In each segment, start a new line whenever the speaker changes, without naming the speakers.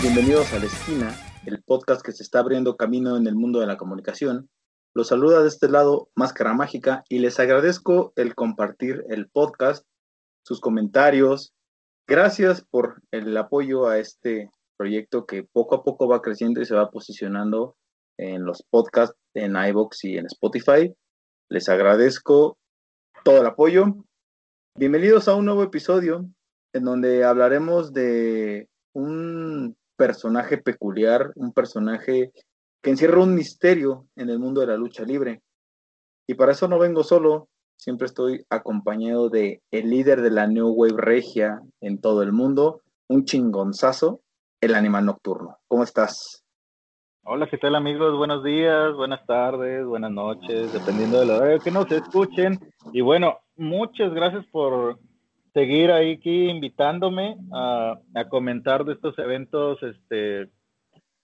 Bienvenidos a La Esquina, el podcast que se está abriendo camino en el mundo de la comunicación. Los saluda de este lado Máscara Mágica y les agradezco el compartir el podcast, sus comentarios. Gracias por el apoyo a este proyecto que poco a poco va creciendo y se va posicionando en los podcasts, en iBox y en Spotify. Les agradezco todo el apoyo. Bienvenidos a un nuevo episodio en donde hablaremos de un personaje peculiar, un personaje que encierra un misterio en el mundo de la lucha libre. Y para eso no vengo solo, siempre estoy acompañado de el líder de la New Wave Regia en todo el mundo, un chingonzazo, el animal nocturno. ¿Cómo estás?
Hola, ¿qué tal amigos? Buenos días, buenas tardes, buenas noches, dependiendo de la hora que nos escuchen. Y bueno, muchas gracias por seguir ahí aquí invitándome a, comentar de estos eventos este,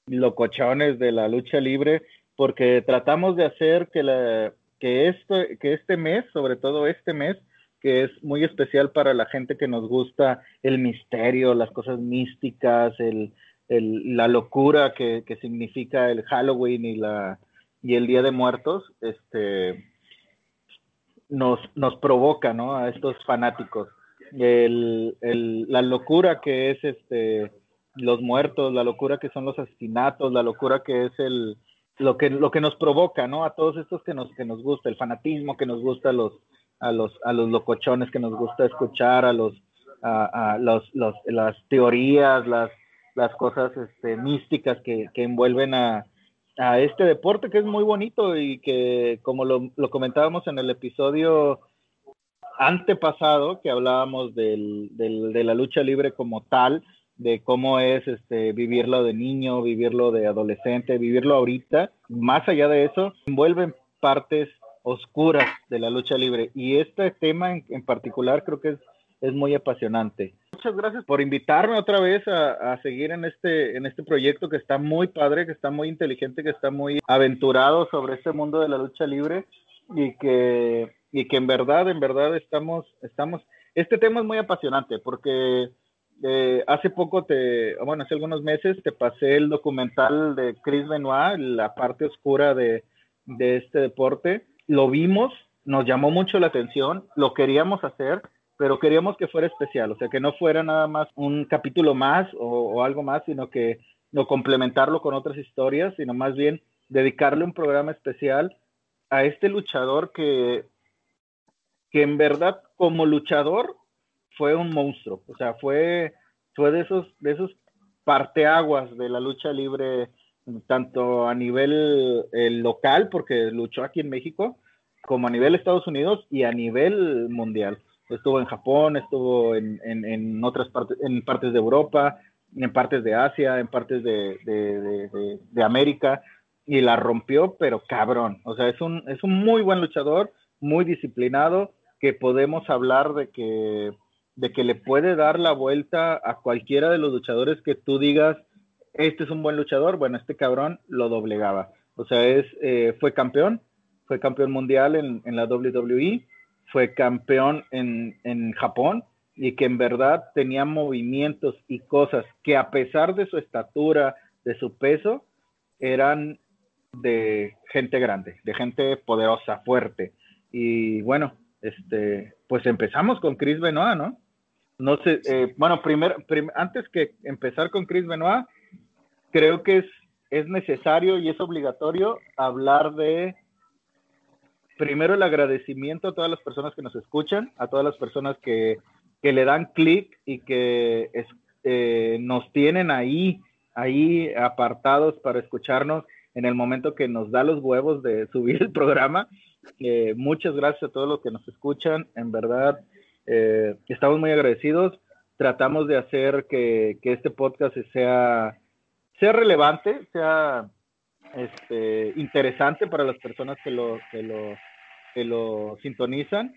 locochones de la lucha libre, porque tratamos de hacer que, la, esto, que este mes, sobre todo este mes, que es muy especial para la gente que nos gusta el misterio, las cosas místicas, el, la locura que, que, significa el Halloween y, la, y el Día de Muertos, este, nos, nos provoca ¿no? a estos fanáticos. El, la locura que es este, los muertos, la locura que son los asesinatos, la locura que es el, lo, que, lo que nos provoca ¿no? a todos estos que nos, que nos gusta, el fanatismo que nos gusta a los, a los, a los locochones que nos gusta escuchar, a los, a, a los, los, las teorías, las, las cosas este, místicas que, que envuelven a, a, este deporte que es muy bonito y que, como lo, lo, comentábamos en el episodio antepasado, que hablábamos del, del, de la lucha libre como tal, de cómo es este, vivirlo de niño, vivirlo de adolescente, vivirlo ahorita, más allá de eso, envuelven partes oscuras de la lucha libre. Y este tema en, en particular creo que es, es muy apasionante muchas gracias por invitarme otra vez a, a, seguir en este, en este proyecto que está muy padre, que está muy inteligente, que está muy aventurado sobre este mundo de la lucha libre y que, y que en verdad, en verdad estamos, estamos, este tema es muy apasionante porque eh, hace poco te, bueno, hace algunos meses te pasé el documental de Chris Benoit, la parte oscura de, de este deporte, lo vimos, nos llamó mucho la atención, lo queríamos hacer, pero queríamos que fuera especial, o sea, que no fuera nada más un capítulo más o, o algo más, sino que no complementarlo con otras historias, sino más bien dedicarle un programa especial a este luchador que, que en verdad como luchador fue un monstruo, o sea, fue, fue de esos, de esos parteaguas de la lucha libre, tanto a nivel eh, local, porque luchó aquí en México, como a nivel Estados Unidos y a nivel mundial. Estuvo en Japón, estuvo en, en, en, otras partes, en partes de Europa, en partes de Asia, en partes de, de, de, de, América, y la rompió, pero cabrón. O sea, es un, es un muy buen luchador, muy disciplinado, que podemos hablar de que, de que le puede dar la vuelta a cualquiera de los luchadores que tú digas, este es un buen luchador, bueno, este cabrón lo doblegaba. O sea, es, eh, fue campeón, fue campeón mundial en, en la WWE, fue campeón en, en Japón y que en verdad tenía movimientos y cosas que a pesar de su estatura, de su peso, eran de gente grande, de gente poderosa, fuerte. Y bueno, este, pues empezamos con Chris Benoit, ¿no? No sé, eh, bueno, primero, prim antes que empezar con Chris Benoit, creo que es, es necesario y es obligatorio hablar de primero el agradecimiento a todas las personas que nos escuchan, a todas las personas que, que le dan clic y que es, eh, nos tienen ahí, ahí apartados para escucharnos en el momento que nos da los huevos de subir el programa. Eh, muchas gracias a todos los que nos escuchan, en verdad, eh, estamos muy agradecidos. tratamos de hacer que, este podcast sea, sea relevante, sea este, interesante para las personas que lo, que lo, que lo sintonizan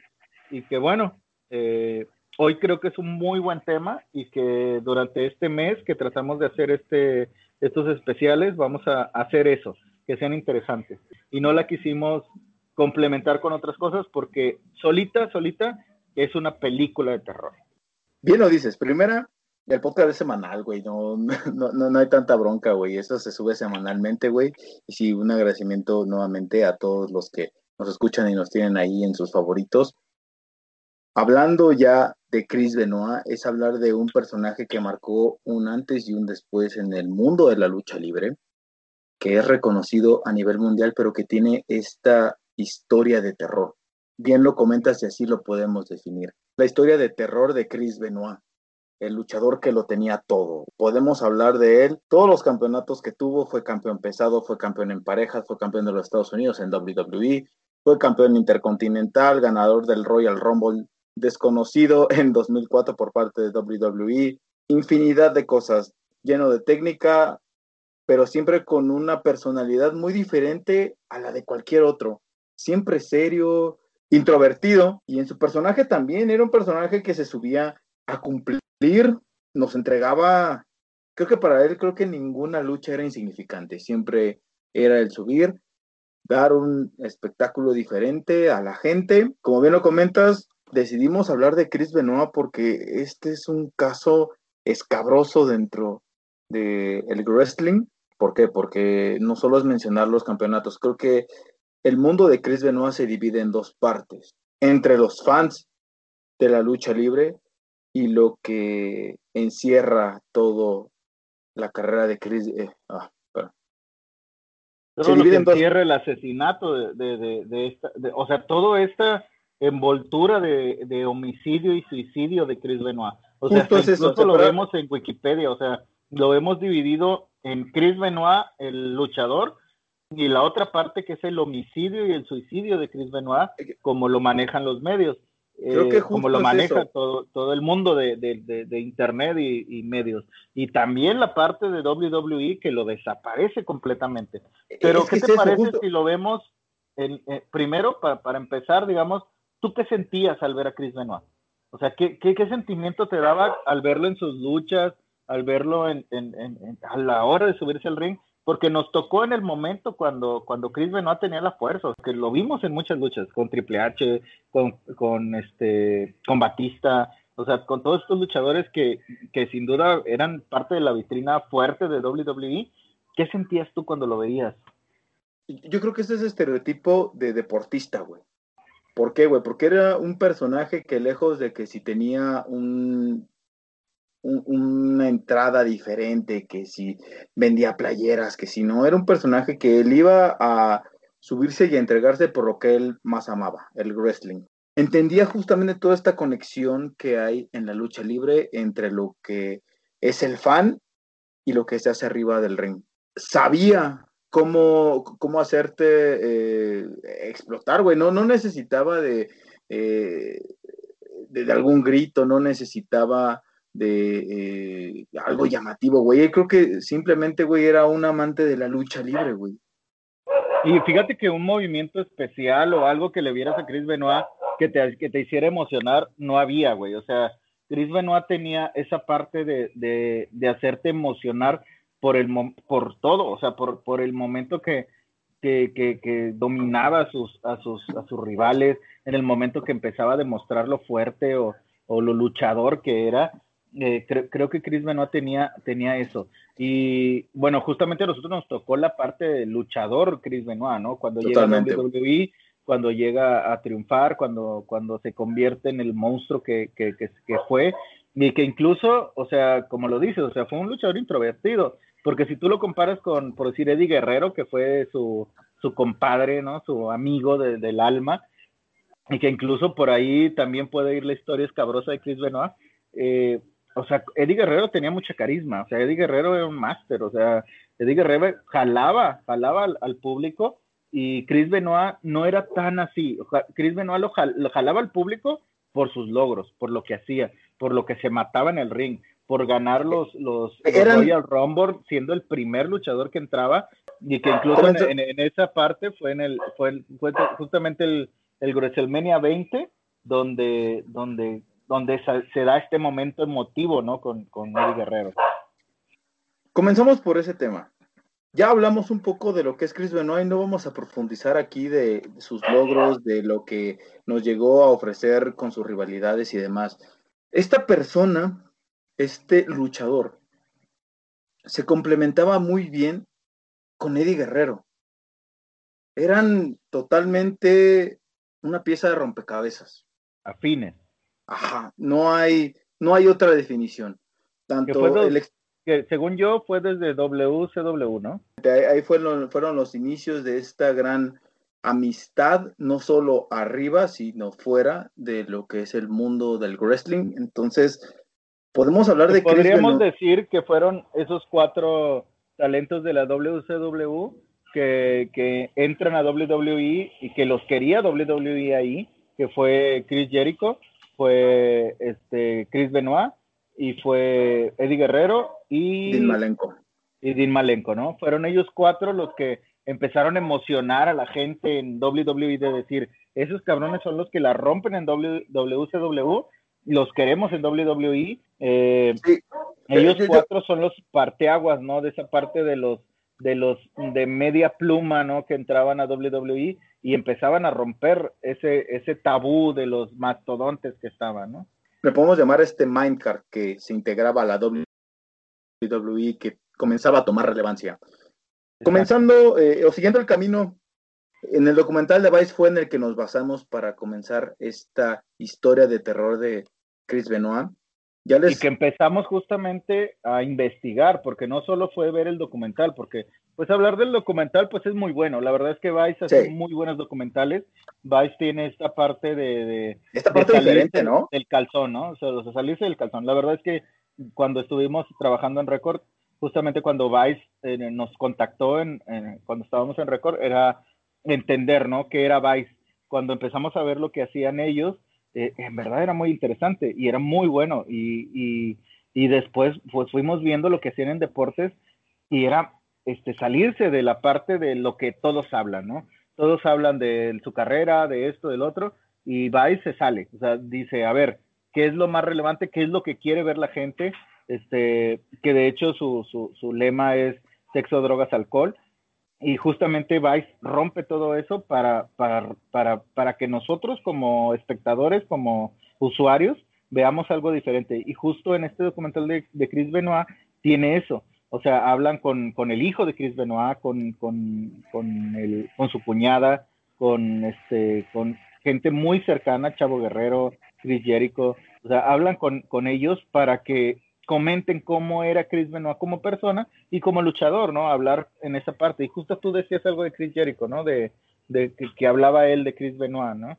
y que bueno, eh, hoy creo que es un muy buen tema y que durante este mes que tratamos de hacer este, estos especiales vamos a hacer eso, que sean interesantes. Y no la quisimos complementar con otras cosas porque solita, solita es una película de terror.
Bien lo dices, primera, el podcast es semanal, güey, no, no, no, hay tanta bronca, güey, eso se sube semanalmente, güey, y sí, un agradecimiento nuevamente a todos los que nos escuchan y nos tienen ahí en sus favoritos. Hablando ya de Chris Benoit, es hablar de un personaje que marcó un antes y un después en el mundo de la lucha libre, que es reconocido a nivel mundial, pero que tiene esta historia de terror. Bien lo comentas y así lo podemos definir. La historia de terror de Chris Benoit, el luchador que lo tenía todo. Podemos hablar de él. Todos los campeonatos que tuvo, fue campeón pesado, fue campeón en parejas, fue campeón de los Estados Unidos en WWE, fue campeón intercontinental, ganador del Royal Rumble desconocido en 2004 por parte de WWE, infinidad de cosas, lleno de técnica, pero siempre con una personalidad muy diferente a la de cualquier otro, siempre serio, introvertido, y en su personaje también era un personaje que se subía a cumplir, nos entregaba, creo que para él creo que ninguna lucha era insignificante, siempre era el subir, dar un espectáculo diferente a la gente. Como bien lo comentas, decidimos hablar de Chris Benoit porque este es un caso escabroso dentro del el wrestling. ¿Por qué? Porque no solo es mencionar los campeonatos, creo que el mundo de Chris Benoit se divide en dos partes, entre los fans de la lucha libre y lo que encierra todo la carrera de Chris. Eh, ah,
todo lo que encierra el asesinato de, de, de, esta, o sea, todo esta envoltura de, homicidio y suicidio de Chris Benoit. O sea, incluso lo vemos en Wikipedia, o sea, lo hemos dividido en Chris Benoit, el luchador, y la otra parte que es el homicidio y el suicidio de Chris Benoit, como lo manejan los medios. Creo que eh, como lo maneja todo, todo el mundo de, internet y, medios. Y también la parte de WWE que lo desaparece completamente. Pero, ¿qué te parece si lo vemos en, eh, primero, para, para empezar, digamos, ¿tú qué sentías al ver a Chris Benoit? O sea, ¿qué, sentimiento te daba al verlo en sus luchas, al verlo en, a la hora de subirse al ring? Porque nos tocó en el momento cuando, cuando Chris Benoit tenía la fuerza, que lo vimos en muchas luchas, con Triple H, con, con, este, con Batista, o sea, con todos estos luchadores que, que sin duda eran parte de la vitrina fuerte de WWE. ¿Qué sentías tú cuando lo veías?
Yo creo que ese es estereotipo de deportista, güey. ¿Por qué, güey? Porque era un personaje que lejos de que si tenía un, una entrada diferente, que si vendía playeras, que si no, era un personaje que él iba a subirse y a entregarse por lo que él más amaba, el wrestling. Entendía justamente toda esta conexión que hay en la lucha libre entre lo que es el fan y lo que se hace arriba del ring. Sabía cómo, cómo hacerte eh, explotar, güey. No, no necesitaba de, eh, de, algún grito, no necesitaba de eh, algo llamativo, güey. Creo que simplemente, güey, era un amante de la lucha libre, güey.
Y fíjate que un movimiento especial o algo que le vieras a Chris Benoit que te, que te hiciera emocionar, no había, güey. O sea, Chris Benoit tenía esa parte de, de, de hacerte emocionar por, el, por todo, o sea, por, por el momento que, que, que, dominaba a sus, a, sus, a sus rivales, en el momento que empezaba a demostrar lo fuerte o, o lo luchador que era. Eh, creo que Chris Benoit tenía, tenía eso. Y bueno, justamente a nosotros nos tocó la parte luchador Chris Benoit, ¿no? Cuando llega a WWE, cuando llega a triunfar, cuando, cuando se convierte en el monstruo que, que, que, que fue, y que incluso, o sea, como lo dices, o sea, fue un luchador introvertido, porque si tú lo comparas con, por decir, Eddie Guerrero, que fue su, su compadre, ¿no? Su amigo del alma, y que incluso por ahí también puede ir la historia escabrosa de Chris Benoit. Eh, o sea, Eddie Guerrero tenía mucha carisma, o sea, Eddie Guerrero era un máster, o sea, Eddie Guerrero jalaba, jalaba al, público y Chris Benoit no era tan así. Chris Benoit lo, jalaba al público por sus logros, por lo que hacía, por lo que se mataba en el ring, por ganar los, los, Royal Rumble, siendo el primer luchador que entraba, y que incluso en, esa parte fue en el, fue, fue justamente el, el WrestleMania 20, donde, donde, donde se da este momento emotivo, ¿no? Con, con Eddie Guerrero.
Comenzamos por ese tema. Ya hablamos un poco de lo que es Chris Benoit no vamos a profundizar aquí de sus logros, de lo que nos llegó a ofrecer con sus rivalidades y demás. Esta persona, este luchador, se complementaba muy bien con Eddie Guerrero. Eran totalmente una pieza de rompecabezas.
Afines.
Ajá, no hay, no hay otra definición. Tanto
el, que según yo fue desde WCW, ¿no?
Ahí, fueron, fueron los inicios de esta gran amistad, no solo arriba, sino fuera de lo que es el mundo del wrestling. Entonces, podemos hablar de...
Podríamos decir que fueron esos cuatro talentos de la WCW que, que, entran a WWE y que los quería WWE ahí, que fue Chris Jericho, fue este Chris Benoit y fue Eddie Guerrero y
Dean Malenko.
Y Dean Malenko, ¿no? Fueron ellos cuatro los que empezaron a emocionar a la gente en WWE de decir, esos cabrones son los que la rompen en WCW, los queremos en WWE. Eh, ellos cuatro son los parteaguas, ¿no? De esa parte de los de los de media pluma, ¿no? Que entraban a WWE y empezaban a romper ese ese tabú de los mastodontes que estaban, ¿no?
le podemos llamar este Mindcard que se integraba a la WWE, que comenzaba a tomar relevancia. Comenzando eh, o siguiendo el camino, en el documental de Vice fue en el que nos basamos para comenzar esta historia de terror de Chris Benoit.
Ya Y que empezamos justamente a investigar, porque no solo fue ver el documental, porque pues hablar del documental pues es muy bueno. La verdad es que Vice hace muy buenos documentales. Vice tiene esta parte de...
esta parte diferente, ¿no?
Del calzón, ¿no? O sea, salirse del calzón. La verdad es que cuando estuvimos trabajando en Record, justamente cuando Vice eh, nos contactó en, cuando estábamos en Record, era entender, ¿no? ¿Qué era Vice? Cuando empezamos a ver lo que hacían ellos, eh, en verdad era muy interesante y era muy bueno. Y, y, y después pues fuimos viendo lo que hacían en deportes y era este, salirse de la parte de lo que todos hablan, ¿no? Todos hablan de su carrera, de esto, del otro, y va y se sale. O sea, dice, a ver, ¿qué es lo más relevante? ¿Qué es lo que quiere ver la gente? Este, que de hecho su, su, su lema es sexo, drogas, alcohol. Y justamente Vice rompe todo eso para, para, para, para que nosotros como espectadores, como usuarios, veamos algo diferente. Y justo en este documental de, de Chris Benoit tiene eso. O sea, hablan con, con el hijo de Chris Benoit, con, con, con, el, con su cuñada, con, este, con gente muy cercana, Chavo Guerrero, Chris Jericho. O sea, hablan con, con ellos para que comenten cómo era Chris Benoit como persona y como luchador, ¿no? Hablar en esa parte. Y justo tú decías algo de Chris Jericho, ¿no? De, que, que, hablaba él de Chris Benoit, ¿no?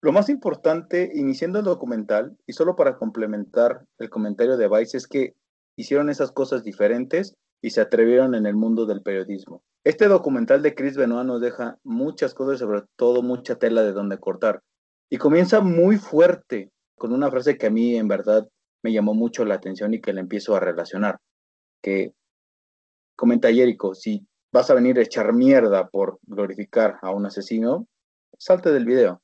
Lo más importante, iniciando el documental, y solo para complementar el comentario de Vice, es que hicieron esas cosas diferentes y se atrevieron en el mundo del periodismo. Este documental de Chris Benoit nos deja muchas cosas, sobre todo mucha tela de donde cortar. Y comienza muy fuerte con una frase que a mí en verdad me llamó mucho la atención y que la empiezo a relacionar. Que comenta Jericho, si vas a venir a echar mierda por glorificar a un asesino, salte del video.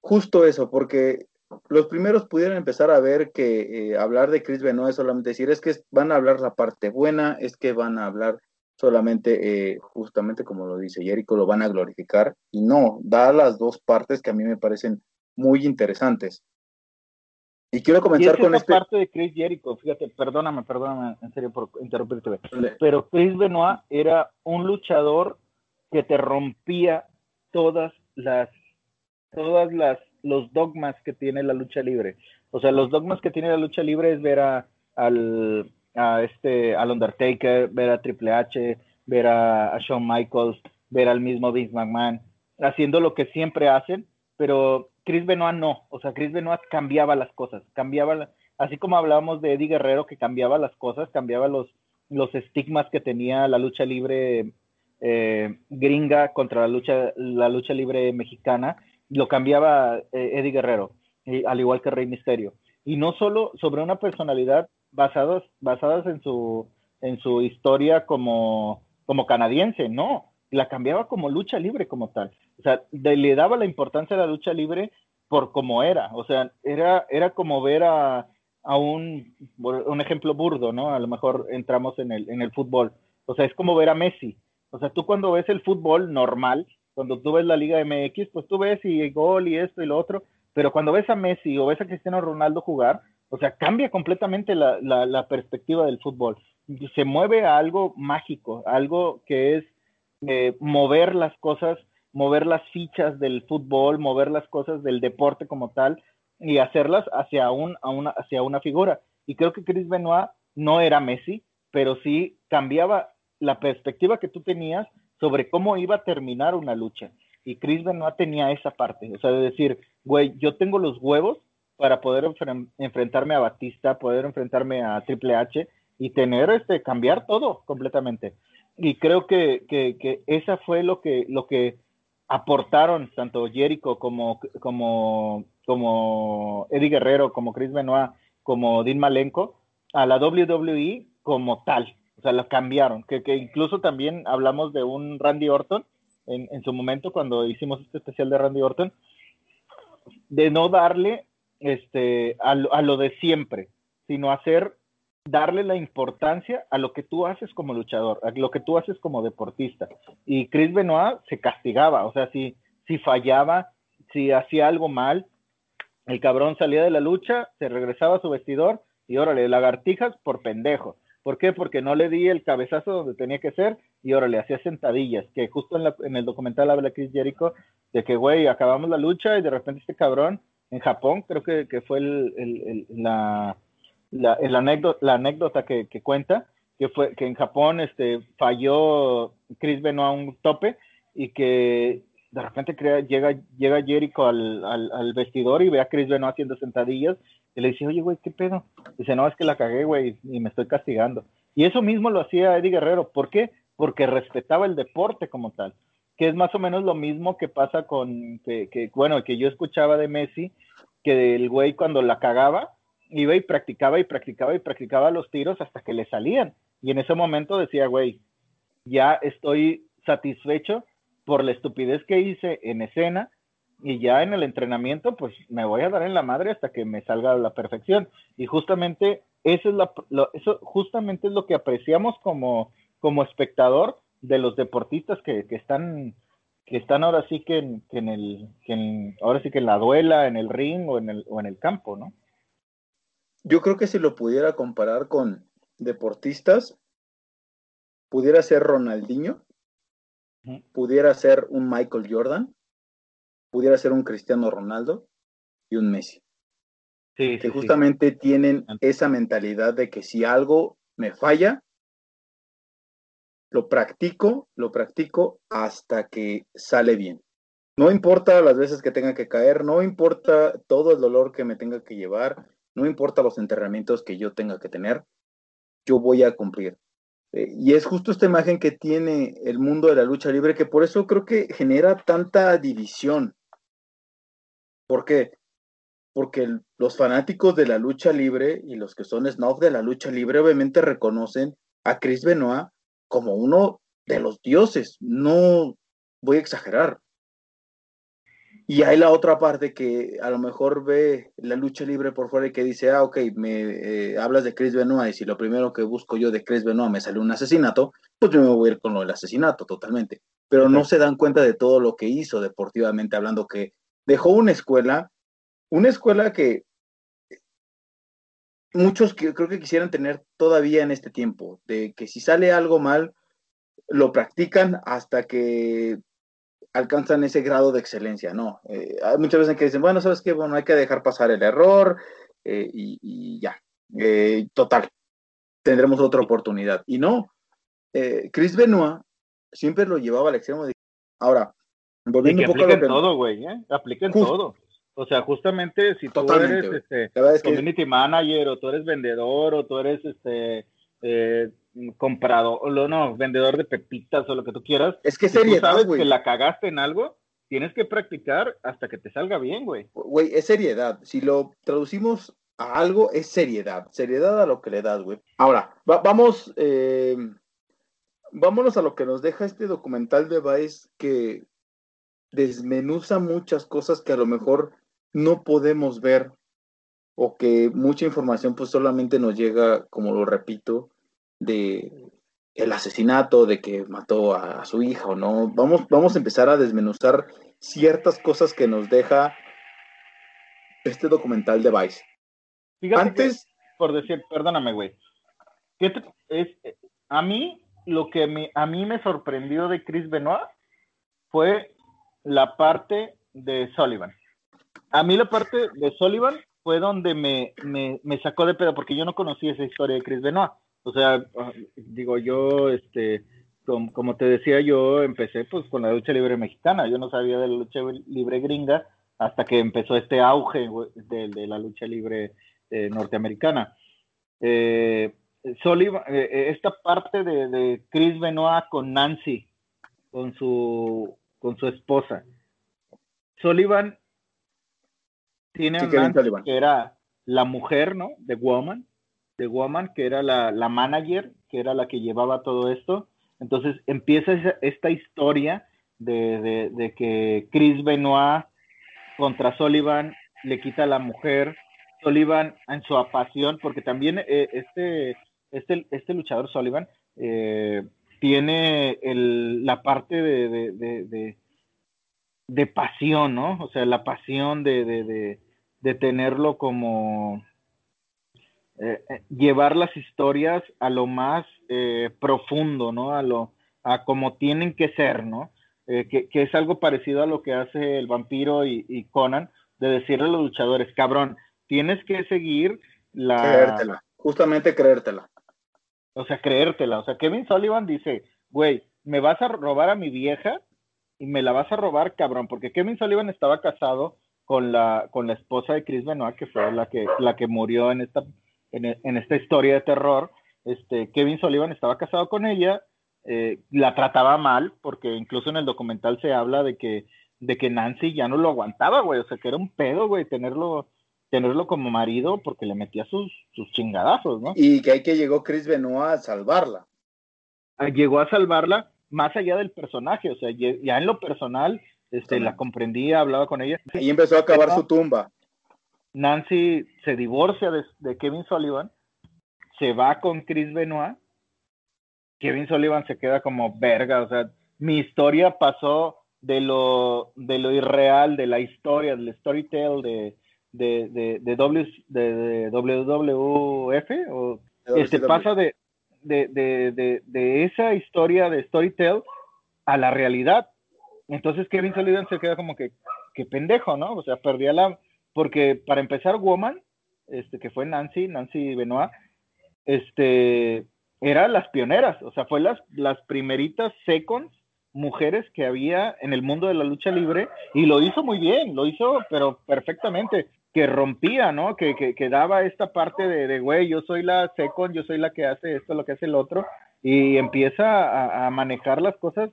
Justo eso, porque los primeros pudieron empezar a ver que eh, hablar de Chris Benoit es solamente decir, es que van a hablar la parte buena, es que van a hablar solamente, eh, justamente como lo dice Jericho, lo van a glorificar. Y no, da las dos partes que a mí me parecen muy interesantes. Y quiero comenzar con esta
parte de Chris Jericho, fíjate, perdóname, perdóname, en serio por interrumpirte, pero Chris Benoit era un luchador que te rompía todas las, todas las los dogmas que tiene la lucha libre. O sea, los dogmas que tiene la lucha libre es ver a, al, a este, al Undertaker, ver a Triple H, ver a, Shawn Michaels, ver al mismo Vince McMahon, haciendo lo que siempre hacen, pero Chris Benoit no. O sea, Chris Benoit cambiaba las cosas, cambiaba, así como hablábamos de Eddie Guerrero que cambiaba las cosas, cambiaba los, los estigmas que tenía la lucha libre eh, gringa contra la lucha, la lucha libre mexicana lo cambiaba eh, Eddie Guerrero. al igual que Rey Misterio. Y no solo sobre una personalidad basadas, basadas en su, en su historia como, como canadiense, no, la cambiaba como lucha libre como tal. O sea, le daba la importancia a la lucha libre por como era. O sea, era, era como ver a, a un, un ejemplo burdo, ¿no? A lo mejor entramos en el, en el fútbol. O sea, es como ver a Messi. O sea, tú cuando ves el fútbol normal, cuando tú ves la Liga MX, pues tú ves y gol y esto y lo otro, pero cuando ves a Messi o ves a Cristiano Ronaldo jugar, o sea, cambia completamente la, la, la perspectiva del fútbol. Se mueve a algo mágico, algo que es eh, mover las cosas, mover las fichas del fútbol, mover las cosas del deporte como tal y hacerlas hacia, un, a una, hacia una figura. Y creo que Chris Benoit no era Messi, pero sí cambiaba la perspectiva que tú tenías sobre cómo iba a terminar una lucha. Y Chris Benoit tenía esa parte, o sea, de decir, güey, yo tengo los huevos para poder enfrentarme a Batista, poder enfrentarme a Triple H y tener este, cambiar todo completamente y creo que, que, que, esa fue lo que, lo que aportaron tanto Jericho como, como, como Eddie Guerrero, como Chris Benoit, como Dean Malenko a la WWE como tal. O sea, la cambiaron. Que, que incluso también hablamos de un Randy Orton en, en su momento cuando hicimos este especial de Randy Orton, de no darle este, a, a lo de siempre, sino hacer darle la importancia a lo que tú haces como luchador, a lo que tú haces como deportista. Y Chris Benoit se castigaba, o sea, si, si fallaba, si hacía algo mal, el cabrón salía de la lucha, se regresaba a su vestidor y órale, lagartijas por pendejo. ¿Por qué? Porque no le di el cabezazo donde tenía que ser y órale, hacía sentadillas, que justo en, el documental habla Chris Jericho de que, güey, acabamos la lucha y de repente este cabrón en Japón, creo que, que fue el, la, la, anécdota, la anécdota que, cuenta, que fue que en Japón este, falló Chris Benoit a un tope y que de repente llega, llega Jericho al, al, vestidor y ve a Chris Benoit haciendo sentadillas y le dice, oye, güey, ¿qué pedo? Dice, no, es que la cagué, güey, y me estoy castigando. Y eso mismo lo hacía Eddie Guerrero. ¿Por qué? Porque respetaba el deporte como tal. Que es más o menos lo mismo que pasa con, que, que bueno, que yo escuchaba de Messi, que el güey cuando la cagaba, iba y practicaba y practicaba y practicaba los tiros hasta que le salían. Y en ese momento decía, güey, ya estoy satisfecho por la estupidez que hice en escena y ya en el entrenamiento, pues me voy a dar en la madre hasta que me salga a la perfección. Y justamente eso es, lo, eso justamente es lo que apreciamos como, como espectador de los deportistas que, que están que están ahora sí que en, el que ahora sí que en la duela, en el ring o en el, o en el campo, ¿no?
Yo creo que si lo pudiera comparar con deportistas, pudiera ser Ronaldinho, pudiera ser un Michael Jordan, pudiera ser un Cristiano Ronaldo y un Messi. que justamente tienen esa mentalidad de que si algo me falla, lo practico, lo practico hasta que sale bien. No importa las veces que tenga que caer, no importa todo el dolor que me tenga que llevar, no importa los enterramientos que yo tenga que tener, yo voy a cumplir. Eh, y es justo esta imagen que tiene el mundo de la lucha libre, que por eso creo que genera tanta división. ¿Por qué? Porque los fanáticos de la lucha libre y los que son snob de la lucha libre obviamente reconocen a Chris Benoit como uno de los dioses. No voy a exagerar. Y hay la otra parte que a lo mejor ve la lucha libre por fuera y que dice, ah, ok, me eh, hablas de Chris Benoit y si lo primero que busco yo de Chris Benoit me sale un asesinato, pues yo me voy a ir con lo del asesinato totalmente. Pero no se dan cuenta de todo lo que hizo deportivamente hablando, que dejó una escuela, una escuela que muchos que, creo que quisieran tener todavía en este tiempo, de que si sale algo mal, lo practican hasta que alcanzan ese grado de excelencia, ¿no? Eh, hay muchas veces que dicen, bueno, ¿sabes qué? Bueno, hay que dejar pasar el error eh, y, ya. Eh, total, tendremos otra oportunidad. Y no, Chris Benoit siempre lo llevaba al extremo de... Ahora,
volviendo un poco a lo que... todo, güey, ¿eh? Apliquen todo. O sea, justamente si tú eres este, community manager o tú eres vendedor o tú eres este comprado, o no, vendedor de pepitas o lo que tú quieras.
Es que sería
sabes que la cagaste en algo, tienes que practicar hasta que te salga bien, güey.
Güey, es seriedad. Si lo traducimos a algo, es seriedad. Seriedad a lo que le das, güey. Ahora, vamos, eh, vámonos a lo que nos deja este documental de Vice que desmenuza muchas cosas que a lo mejor no podemos ver o que mucha información pues solamente nos llega, como lo repito, de el asesinato, de que mató a, su hija o no. Vamos, vamos a empezar a desmenuzar ciertas cosas que nos deja este documental de Vice.
Antes, por decir, perdóname, güey. Es, a mí, lo que me, a mí me sorprendió de Chris Benoit fue la parte de Sullivan. A mí la parte de Sullivan fue donde me, me, me sacó de pedo porque yo no conocía esa historia de Chris Benoit. O sea, ah, digo, yo, este, como, te decía, yo empecé pues con la lucha libre mexicana. Yo no sabía de la lucha libre gringa hasta que empezó este auge de, la lucha libre eh, norteamericana. Eh, eh, esta parte de, Chris Benoit con Nancy, con su, con su esposa. Sullivan tiene a Nancy, que era la mujer, ¿no? De Woman de Woman, que era la, la, manager, que era la que llevaba todo esto. Entonces empieza esta historia de, de, que Chris Benoit contra Sullivan le quita a la mujer, Sullivan en su apasión, porque también eh, este, este, este luchador Sullivan eh, tiene el, la parte de, de, de, pasión, ¿no? O sea, la pasión de, de tenerlo como eh, eh, llevar las historias a lo más eh, profundo, ¿no? A lo, a como tienen que ser, ¿no? que, es algo parecido a lo que hace el vampiro y, Conan, de decirle a los luchadores, cabrón, tienes que seguir la...
Creértela, justamente creértela.
O sea, creértela. O sea, Kevin Sullivan dice, güey, me vas a robar a mi vieja y me la vas a robar, cabrón, porque Kevin Sullivan estaba casado con la, con la esposa de Chris Benoit, que fue la que, la que murió en esta en, esta historia de terror, este, Kevin Sullivan estaba casado con ella, eh, la trataba mal, porque incluso en el documental se habla de que, de que Nancy ya no lo aguantaba, güey, o sea, que era un pedo, güey, tenerlo, tenerlo como marido porque le metía sus, sus chingadazos, ¿no?
Y que ahí que llegó Chris Benoit a salvarla.
Ah, llegó a salvarla más allá del personaje, o sea, ya en lo personal, este, la comprendía, hablaba con ella.
Y empezó a acabar su tumba.
Nancy se divorcia de, Kevin Sullivan, se va con Chris Benoit, Kevin Sullivan se queda como verga, o sea, mi historia pasó de lo, de lo irreal, de la historia, del storytell de, de, de, de, w, de, WWF, o este, pasa de, de, de, esa historia de storytell a la realidad. Entonces Kevin Sullivan se queda como que, que pendejo, ¿no? O sea, perdía la, porque para empezar, Woman, este, que fue Nancy, Nancy Benoit, este, eran las pioneras, o sea, fue las, las primeritas seconds mujeres que había en el mundo de la lucha libre y lo hizo muy bien, lo hizo pero perfectamente, que rompía, ¿no? Que, que, daba esta parte de, güey, yo soy la second, yo soy la que hace esto, lo que hace el otro, y empieza a manejar las cosas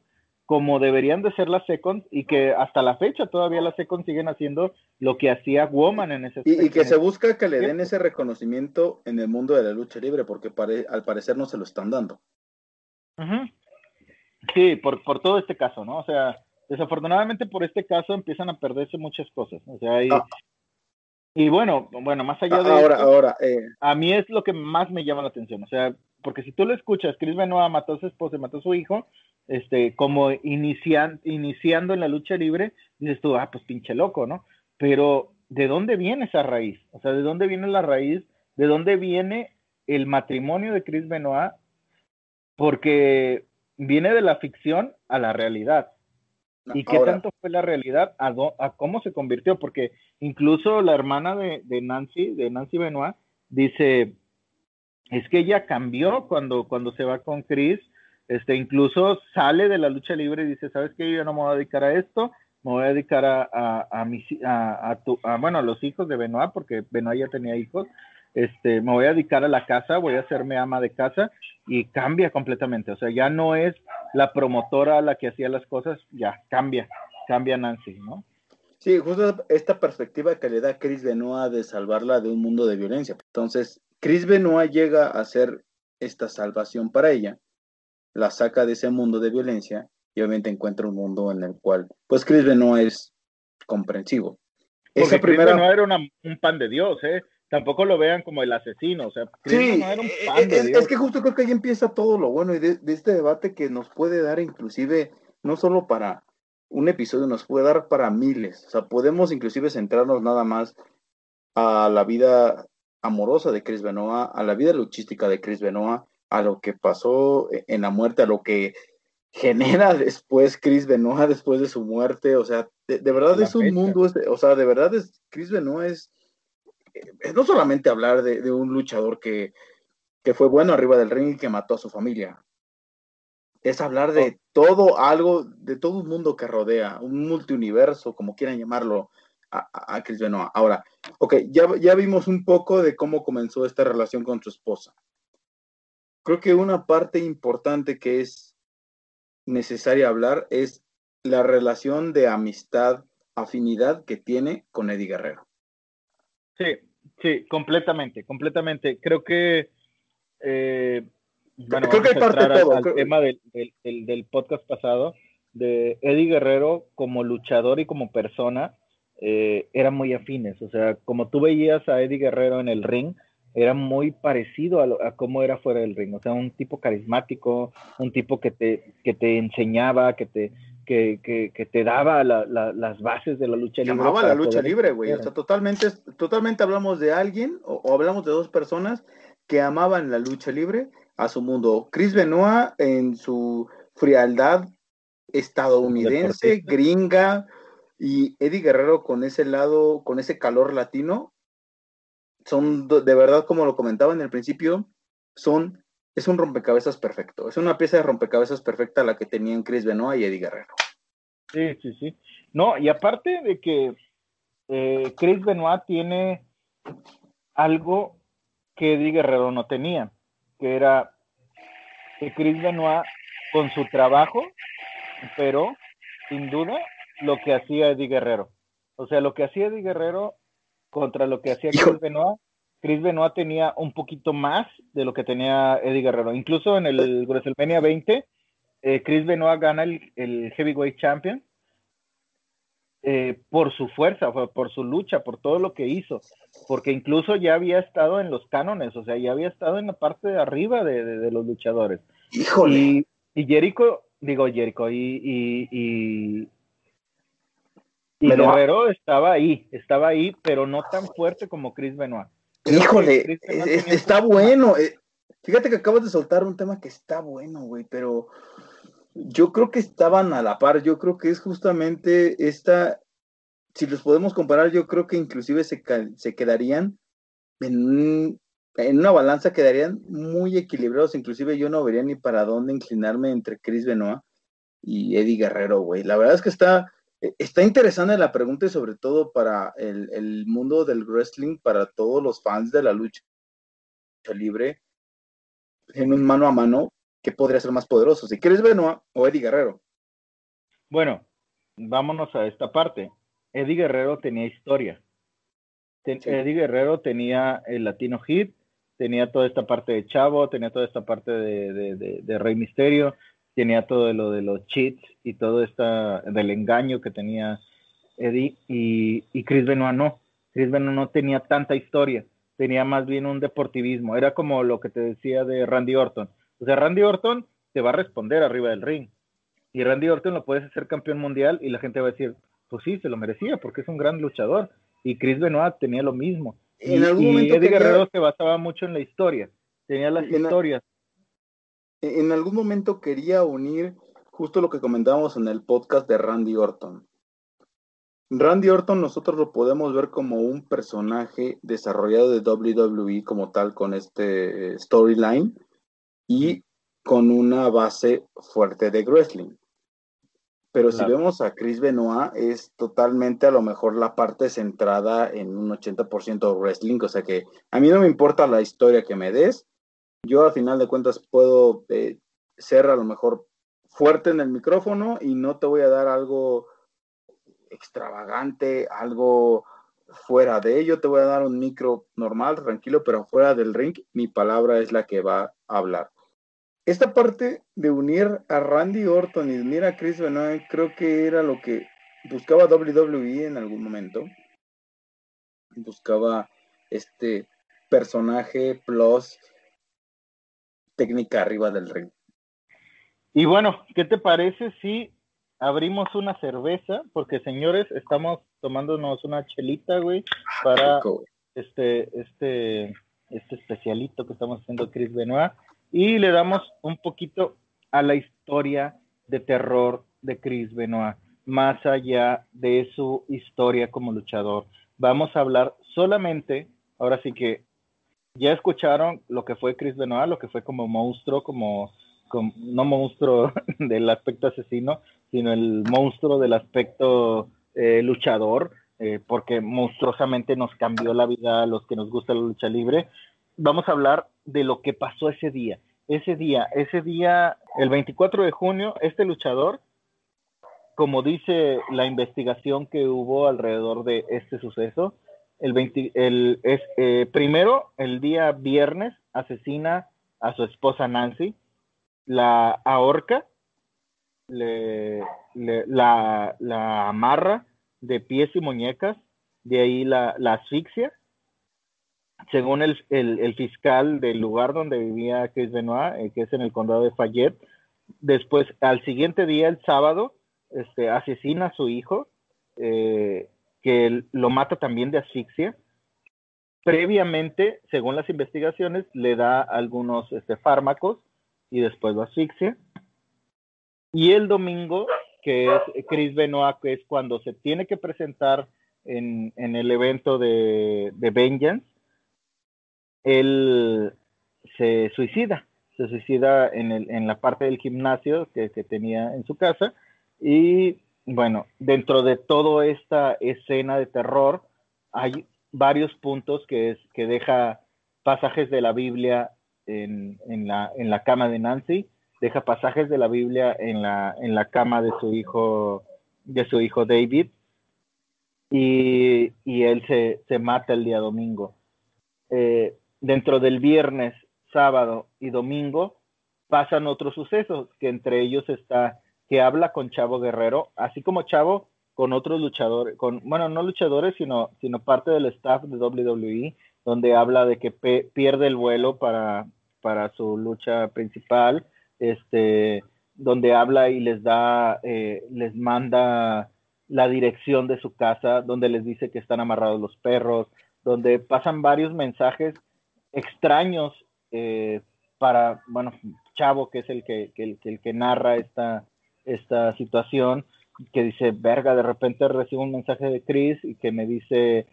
como deberían de ser las Seconds y que hasta la fecha todavía las Seconds siguen haciendo lo que hacía Woman en ese
y, y, que se busca que le den ese reconocimiento en el mundo de la lucha libre porque al parecer no se lo están dando.
Sí, por, por todo este caso, ¿no? O sea, desafortunadamente por este caso empiezan a perderse muchas cosas. O sea, y, ah. y bueno, bueno, más allá de
ahora, ahora, eh.
a mí es lo que más me llama la atención. O sea, porque si tú lo escuchas, Chris Benoit mató a su esposa, mató a su hijo, este, como inician, iniciando en la lucha libre, dices tú, ah, pues pinche loco, ¿no? Pero, ¿de dónde viene esa raíz? O sea, ¿de dónde viene la raíz? ¿De dónde viene el matrimonio de Chris Benoit? Porque viene de la ficción a la realidad. ¿Y qué tanto fue la realidad a, a, cómo se convirtió? Porque incluso la hermana de, de, Nancy, de Nancy Benoit, dice, es que ella cambió cuando, cuando se va con Chris este, incluso sale de la lucha libre y dice, ¿sabes qué? Yo no me voy a dedicar a esto, me voy a dedicar a, a, a, mis, a, a, bueno, a los hijos de Benoit, porque Benoit ya tenía hijos, este, me voy a dedicar a la casa, voy a hacerme ama de casa y cambia completamente, o sea, ya no es la promotora la que hacía las cosas, ya cambia, cambia Nancy, ¿no?
Sí, justo esta perspectiva que le da Chris Benoit de salvarla de un mundo de violencia. Entonces, Chris Benoit llega a hacer esta salvación para ella, la saca de ese mundo de violencia y obviamente encuentra un mundo en el cual, pues Chris Benoit es comprensivo.
Porque Esa primera... Chris Benoit era un pan de Dios, ¿eh? Tampoco lo vean como el asesino, o sea, Chris
sí, era un eh, pan de es, Dios. es, que justo creo que ahí empieza todo lo bueno y de, de este debate que nos puede dar inclusive, no solo para un episodio nos puede dar para miles. O sea, podemos inclusive centrarnos nada más a la vida amorosa de Chris Benoit, a la vida luchística de Chris Benoit, a lo que pasó en la muerte, a lo que genera después Chris Benoit después de su muerte. O sea, de, verdad es un mundo, o sea, de verdad es, Chris Benoit es, es no solamente hablar de, de un luchador que, que fue bueno arriba del ring y que mató a su familia es hablar de todo algo, de todo un mundo que rodea, un multiuniverso, como quieran llamarlo, a, a Chris Benoit. Ahora, ok, ya, ya vimos un poco de cómo comenzó esta relación con su esposa. Creo que una parte importante que es necesaria hablar es la relación de amistad, afinidad que tiene con Eddie Guerrero.
Sí, sí, completamente, completamente. Creo que eh, bueno, creo que hay parte de todo. Al, tema del, del, del, podcast pasado, de Eddie Guerrero como luchador y como persona, eh, eran muy afines. O sea, como tú veías a Eddie Guerrero en el ring, era muy parecido a, a cómo era fuera del ring. O sea, un tipo carismático, un tipo que te, que te enseñaba, que te, que, que, que, te daba la, la, las bases de la lucha libre.
Llamaba la lucha libre, güey. O sea, totalmente, totalmente hablamos de alguien o, o, hablamos de dos personas que amaban la lucha libre a su mundo. Chris Benoit en su frialdad estadounidense, gringa, y Eddie Guerrero con ese lado, con ese calor latino, son de verdad, como lo comentaba en el principio, son, es un rompecabezas perfecto, es una pieza de rompecabezas perfecta la que tenían Chris Benoit y Eddie Guerrero.
Sí, sí, sí. No, y aparte de que eh, Chris Benoit tiene algo que Eddie Guerrero no tenía que era que Chris Benoit con su trabajo, pero sin duda lo que hacía Eddie Guerrero. O sea, lo que hacía Eddie Guerrero contra lo que hacía Chris Benoit, Chris Benoit tenía un poquito más de lo que tenía Eddie Guerrero. Incluso en el WrestleMania 20, eh, Chris Benoit gana el, el Heavyweight Champion eh, por su fuerza, por su lucha, por todo lo que hizo, porque incluso ya había estado en los cánones, o sea, ya había estado en la parte de arriba de, de, de los luchadores.
Híjole.
Y, y, Jericho, digo Jericho, y, y, y, y pero, Guerrero estaba ahí, estaba ahí, pero no tan fuerte como Chris Benoit.
Creo híjole, Chris Benoit es, está bueno. Eh, fíjate que acabas de soltar un tema que está bueno, güey, pero yo creo que estaban a la par, yo creo que es justamente esta, si los podemos comparar, yo creo que inclusive se, se quedarían en, en, una balanza, quedarían muy equilibrados, inclusive yo no vería ni para dónde inclinarme entre Chris Benoit y Eddie Guerrero, güey. La verdad es que está, está interesante la pregunta y sobre todo para el, el mundo del wrestling, para todos los fans de la lucha libre, en un mano a mano, ¿qué podría ser más poderoso? Si quieres Benoit o Eddie Guerrero.
Bueno, vámonos a esta parte. Eddie Guerrero tenía historia. Ten, sí. Eddie Guerrero tenía el Latino Hit, tenía toda esta parte de Chavo, tenía toda esta parte de, de, de, de Rey Misterio, tenía todo lo de los cheats y todo esta del engaño que tenía Eddie y, y Chris Benoit no. Chris Benoit no tenía tanta historia, tenía más bien un deportivismo. Era como lo que te decía de Randy Orton o sea, Randy Orton te va a responder arriba del ring. Y Randy Orton lo puedes hacer campeón mundial y la gente va a decir, pues sí, se lo merecía porque es un gran luchador. Y Chris Benoit tenía lo mismo. Y, algún Eddie. Guerrero se basaba mucho en la historia. Tenía las historias.
En algún momento quería unir justo lo que comentábamos en el podcast de Randy Orton. Randy Orton nosotros lo podemos ver como un personaje desarrollado de WWE como tal con este eh, storyline y con una base fuerte de wrestling. Pero claro. si vemos a Chris Benoit, es totalmente a lo mejor la parte centrada en un 80% de wrestling. O sea que a mí no me importa la historia que me des. Yo al final de cuentas puedo eh, ser a lo mejor fuerte en el micrófono y no te voy a dar algo extravagante, algo fuera de ello. Te voy a dar un micro normal, tranquilo, pero fuera del ring, mi palabra es la que va a hablar. Esta parte de unir a Randy Orton y unir a Chris Benoit, creo que era lo que buscaba WWE en algún momento. Buscaba este personaje plus técnica arriba del ring.
Y bueno, ¿qué te parece si abrimos una cerveza? Porque señores, estamos tomándonos una chelita, güey, para este, este, este especialito que estamos haciendo Chris Benoit. Y le damos un poquito a la historia de terror de Chris Benoit, más allá de su historia como luchador. Vamos a hablar solamente, ahora sí que ya escucharon lo que fue Chris Benoit, lo que fue como monstruo, como, no monstruo del aspecto asesino, sino el monstruo del aspecto eh, luchador, eh, porque monstruosamente nos cambió la vida a los que nos gusta la lucha libre. Vamos a hablar de lo que pasó ese día. Ese día, ese día, el 24 de junio, este luchador, como dice la investigación que hubo alrededor de este suceso, el, 20, el es, eh, primero, el día viernes, asesina a su esposa Nancy, la ahorca, le, la, la, amarra de pies y muñecas, de ahí la, la asfixia. Según el, el, fiscal del lugar donde vivía Chris Benoit, eh, que es en el condado de Fayette, después, al siguiente día, el sábado, este, asesina a su hijo, eh, que lo mata también de asfixia. Previamente, según las investigaciones, le da algunos este, fármacos y después lo asfixia. Y el domingo, que es Chris Benoit, que es cuando se tiene que presentar en, el evento de, de Vengeance, él se suicida, se suicida en, el, en la parte del gimnasio que, que tenía en su casa y bueno, dentro de toda esta escena de terror hay varios puntos que, es, que deja pasajes de la Biblia en, la, en la cama de Nancy, deja pasajes de la Biblia en la, en la cama de su hijo, de su hijo David, y, él se, se, mata el día domingo. Eh, dentro del viernes, sábado y domingo pasan otros sucesos, que entre ellos está que habla con Chavo Guerrero, así como Chavo con otros luchadores, con, bueno, no luchadores, sino, sino parte del staff de WWE, donde habla de que pierde el vuelo para, para su lucha principal, este, donde habla y les da, eh, les manda la dirección de su casa, donde les dice que están amarrados los perros, donde pasan varios mensajes extraños eh, para, bueno, Chavo, que es el que, el, el que narra esta, esta situación que dice, verga, de repente recibo un mensaje de Chris y que me dice,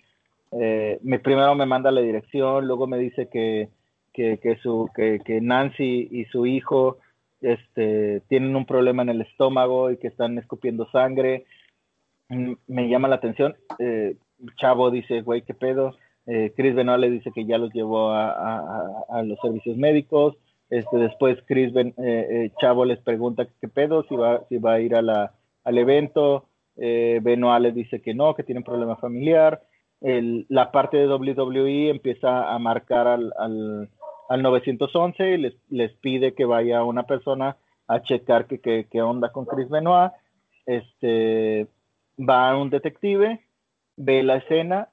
eh, me, primero me manda la dirección, luego me dice que, que, que su, que, Nancy y su hijo este, tienen un problema en el estómago y que están escupiendo sangre. Me llama la atención. Eh, Chavo dice, güey, ¿qué pedo? Eh, Chris Benoit le dice que ya los llevó a, a los servicios médicos. Este, después Chris ben, eh, eh, Chavo les pregunta qué pedo, si va, si va a ir a al evento. Eh, Benoit les dice que no, que tiene problema familiar. La parte de WWE empieza a marcar al, al, al 911 y les, les, pide que vaya una persona a checar qué que, onda con Chris Benoit. Este, va un detective, ve la escena,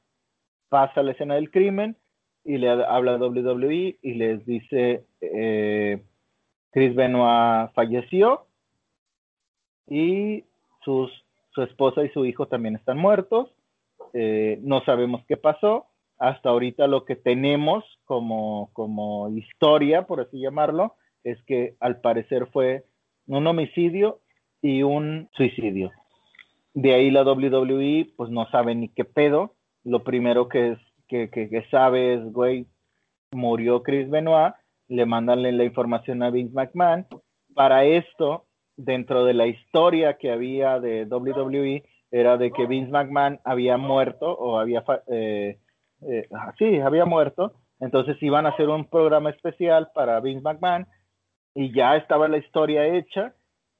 pasa la escena del crimen y le habla a WWE y les dice eh, Chris Benoit falleció y su esposa y su hijo también están muertos. Eh, no sabemos qué pasó. Hasta ahorita lo que tenemos como, como historia, por así llamarlo, es que al parecer fue un homicidio y un suicidio. De ahí la WWE pues no sabe ni qué pedo. Lo primero que es que, que, sabes, güey, murió Chris Benoit, le mandan la información a Vince McMahon. Para esto, dentro de la historia que había de WWE, era de que Vince McMahon había muerto o había, eh, eh, sí, había muerto. Entonces iban a hacer un programa especial para Vince McMahon y ya estaba la historia hecha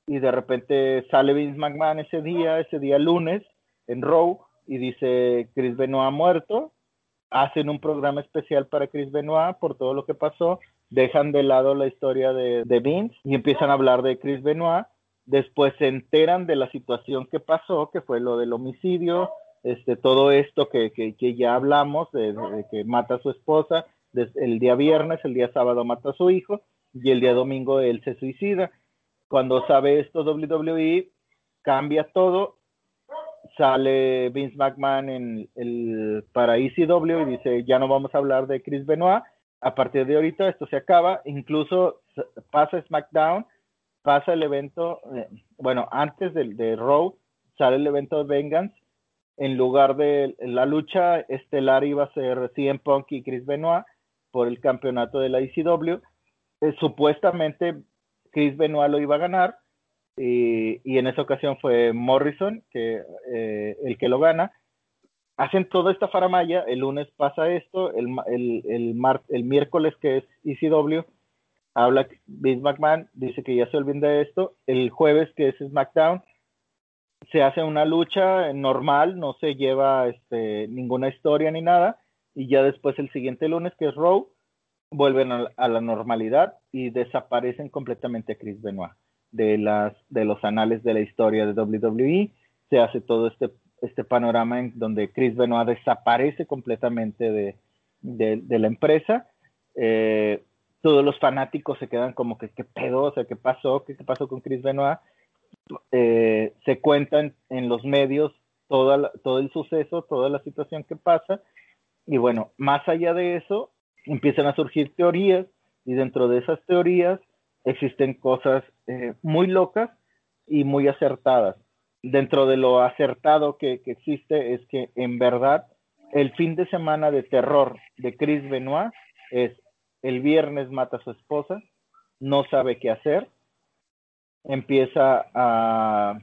y de repente sale Vince McMahon ese día, ese día lunes, en Raw y dice Chris Benoit ha muerto. Hacen un programa especial para Chris Benoit por todo lo que pasó. Dejan de lado la historia de, Vince y empiezan a hablar de Chris Benoit. Después se enteran de la situación que pasó, que fue lo del homicidio, este, todo esto que, que, ya hablamos, de, que mata a su esposa, el día viernes, el día sábado mata a su hijo y el día domingo él se suicida. Cuando sabe esto WWE, cambia todo, sale Vince McMahon en el, para ECW y dice, ya no vamos a hablar de Chris Benoit, a partir de ahorita esto se acaba, incluso pasa SmackDown, pasa el evento, eh, bueno, antes de, de Raw, sale el evento de Vengeance, en lugar de la lucha estelar iba a ser CM Punk y Chris Benoit por el campeonato de la ECW. Eh, supuestamente Chris Benoit lo iba a ganar y, en esa ocasión fue Morrison eh, el que lo gana. Hacen toda esta faramaya, el lunes pasa esto, el, miércoles que es ECW, habla Vince McMahon, dice que ya se olvida de esto, el jueves que es SmackDown, se hace una lucha normal, no se lleva este, ninguna historia ni nada, y ya después el siguiente lunes, que es Raw, vuelven a, la normalidad y desaparecen completamente a Chris Benoit de, los anales de la historia de WWE. Se hace todo este, este panorama en donde Chris Benoit desaparece completamente de, la empresa. Eh, todos los fanáticos se quedan como que, ¿qué pedo? O sea, ¿qué pasó? ¿Qué, pasó con Chris Benoit? Eh, se cuentan en los medios toda todo el suceso, toda la situación que pasa. Y bueno, más allá de eso, empiezan a surgir teorías y dentro de esas teorías existen cosas eh, muy locas y muy acertadas. Dentro de lo acertado que, que, existe es que en verdad el fin de semana de terror de Chris Benoit es el viernes mata a su esposa, no sabe qué hacer, empieza a,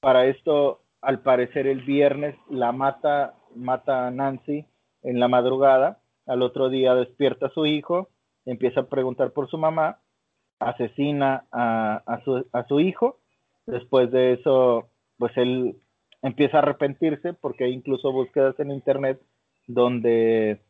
para esto, al parecer el viernes la mata, mata a Nancy en la madrugada al otro día despierta a su hijo, empieza a preguntar por su mamá, asesina a, su, hijo. Después de eso, pues él empieza a arrepentirse porque hay incluso búsquedas en internet donde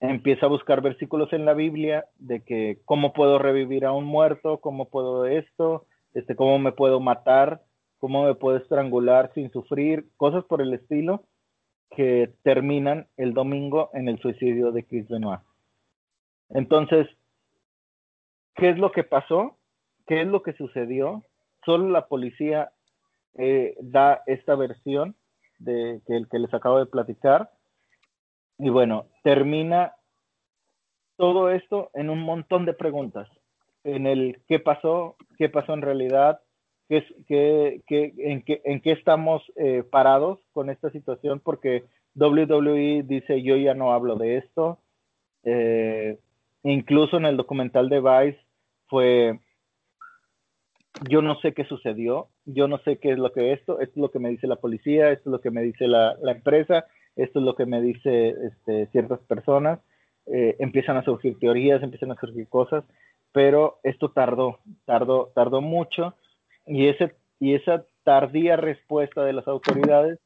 empieza a buscar versículos en la Biblia de que cómo puedo revivir a un muerto, cómo puedo esto, este, cómo me puedo matar, cómo me puedo estrangular sin sufrir, cosas por el estilo que terminan el domingo en el suicidio de Chris Benoit. Entonces, ¿qué es lo que pasó? ¿Qué es lo que sucedió? Solo la policía eh, da esta versión de que, el que les acabo de platicar. Y bueno, termina todo esto en un montón de preguntas. En el qué pasó, qué pasó en realidad, qué, en, qué, en qué estamos eh, parados con esta situación, porque WWE dice yo ya no hablo de esto. Eh, incluso en el documental de Vice fue, yo no sé qué sucedió, yo no sé qué es lo que esto, esto es lo que me dice la policía, esto es lo que me dice la, empresa, esto es lo que me dice este, ciertas personas. Eh, empiezan a surgir teorías, empiezan a surgir cosas, pero esto tardó, tardó, tardó mucho y, ese, y esa tardía respuesta de las autoridades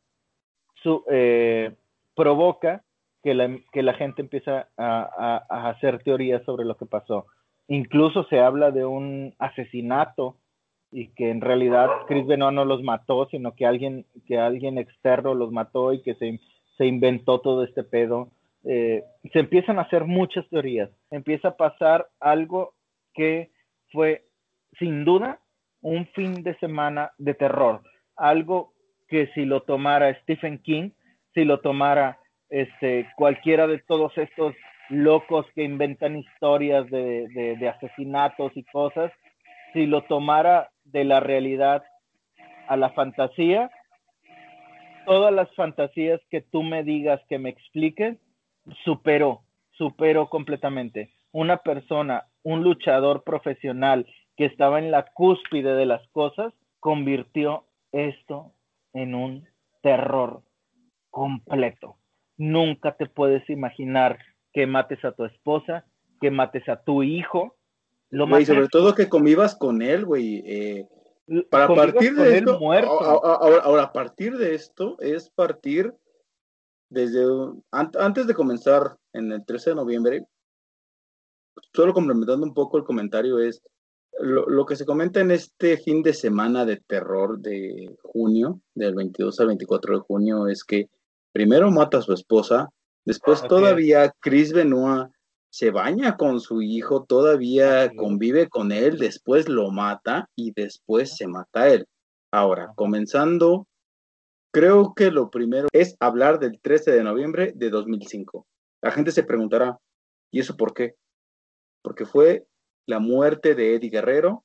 su, eh, provoca que la, que la, gente empieza a, hacer teorías sobre lo que pasó. Incluso se habla de un asesinato y que en realidad Chris Benoit no los mató, sino que alguien, que alguien externo los mató y que se, se inventó todo este pedo. Eh, se empiezan a hacer muchas teorías. Empieza a pasar algo que fue sin duda un fin de semana de terror, algo que si lo tomara Stephen King, si lo tomara este, cualquiera de todos estos locos que inventan historias de, asesinatos y cosas, si lo tomara de la realidad a la fantasía, todas las fantasías que tú me digas que me expliquen, superó, superó completamente. Una persona, un luchador profesional que estaba en la cúspide de las cosas, convirtió esto en un terror completo. Nunca te puedes imaginar que mates a tu esposa, que mates a tu hijo.
Lo sobre todo que convivas con él, güey. Eh, Para partir de esto, ahora, ahora, a partir de esto es partir desde antes de comenzar en el 13 de noviembre, solo complementando un poco el comentario es lo, que se comenta en este fin de semana de terror de junio, del 22 al 24 de junio, es que primero mata a su esposa, después todavía Chris Benoit se baña con su hijo, todavía convive con él, después lo mata y después se mata él. Ahora, comenzando, creo que lo primero es hablar del 13 de noviembre de 2005. La gente se preguntará, ¿y eso por qué? Porque fue la muerte de Eddie Guerrero,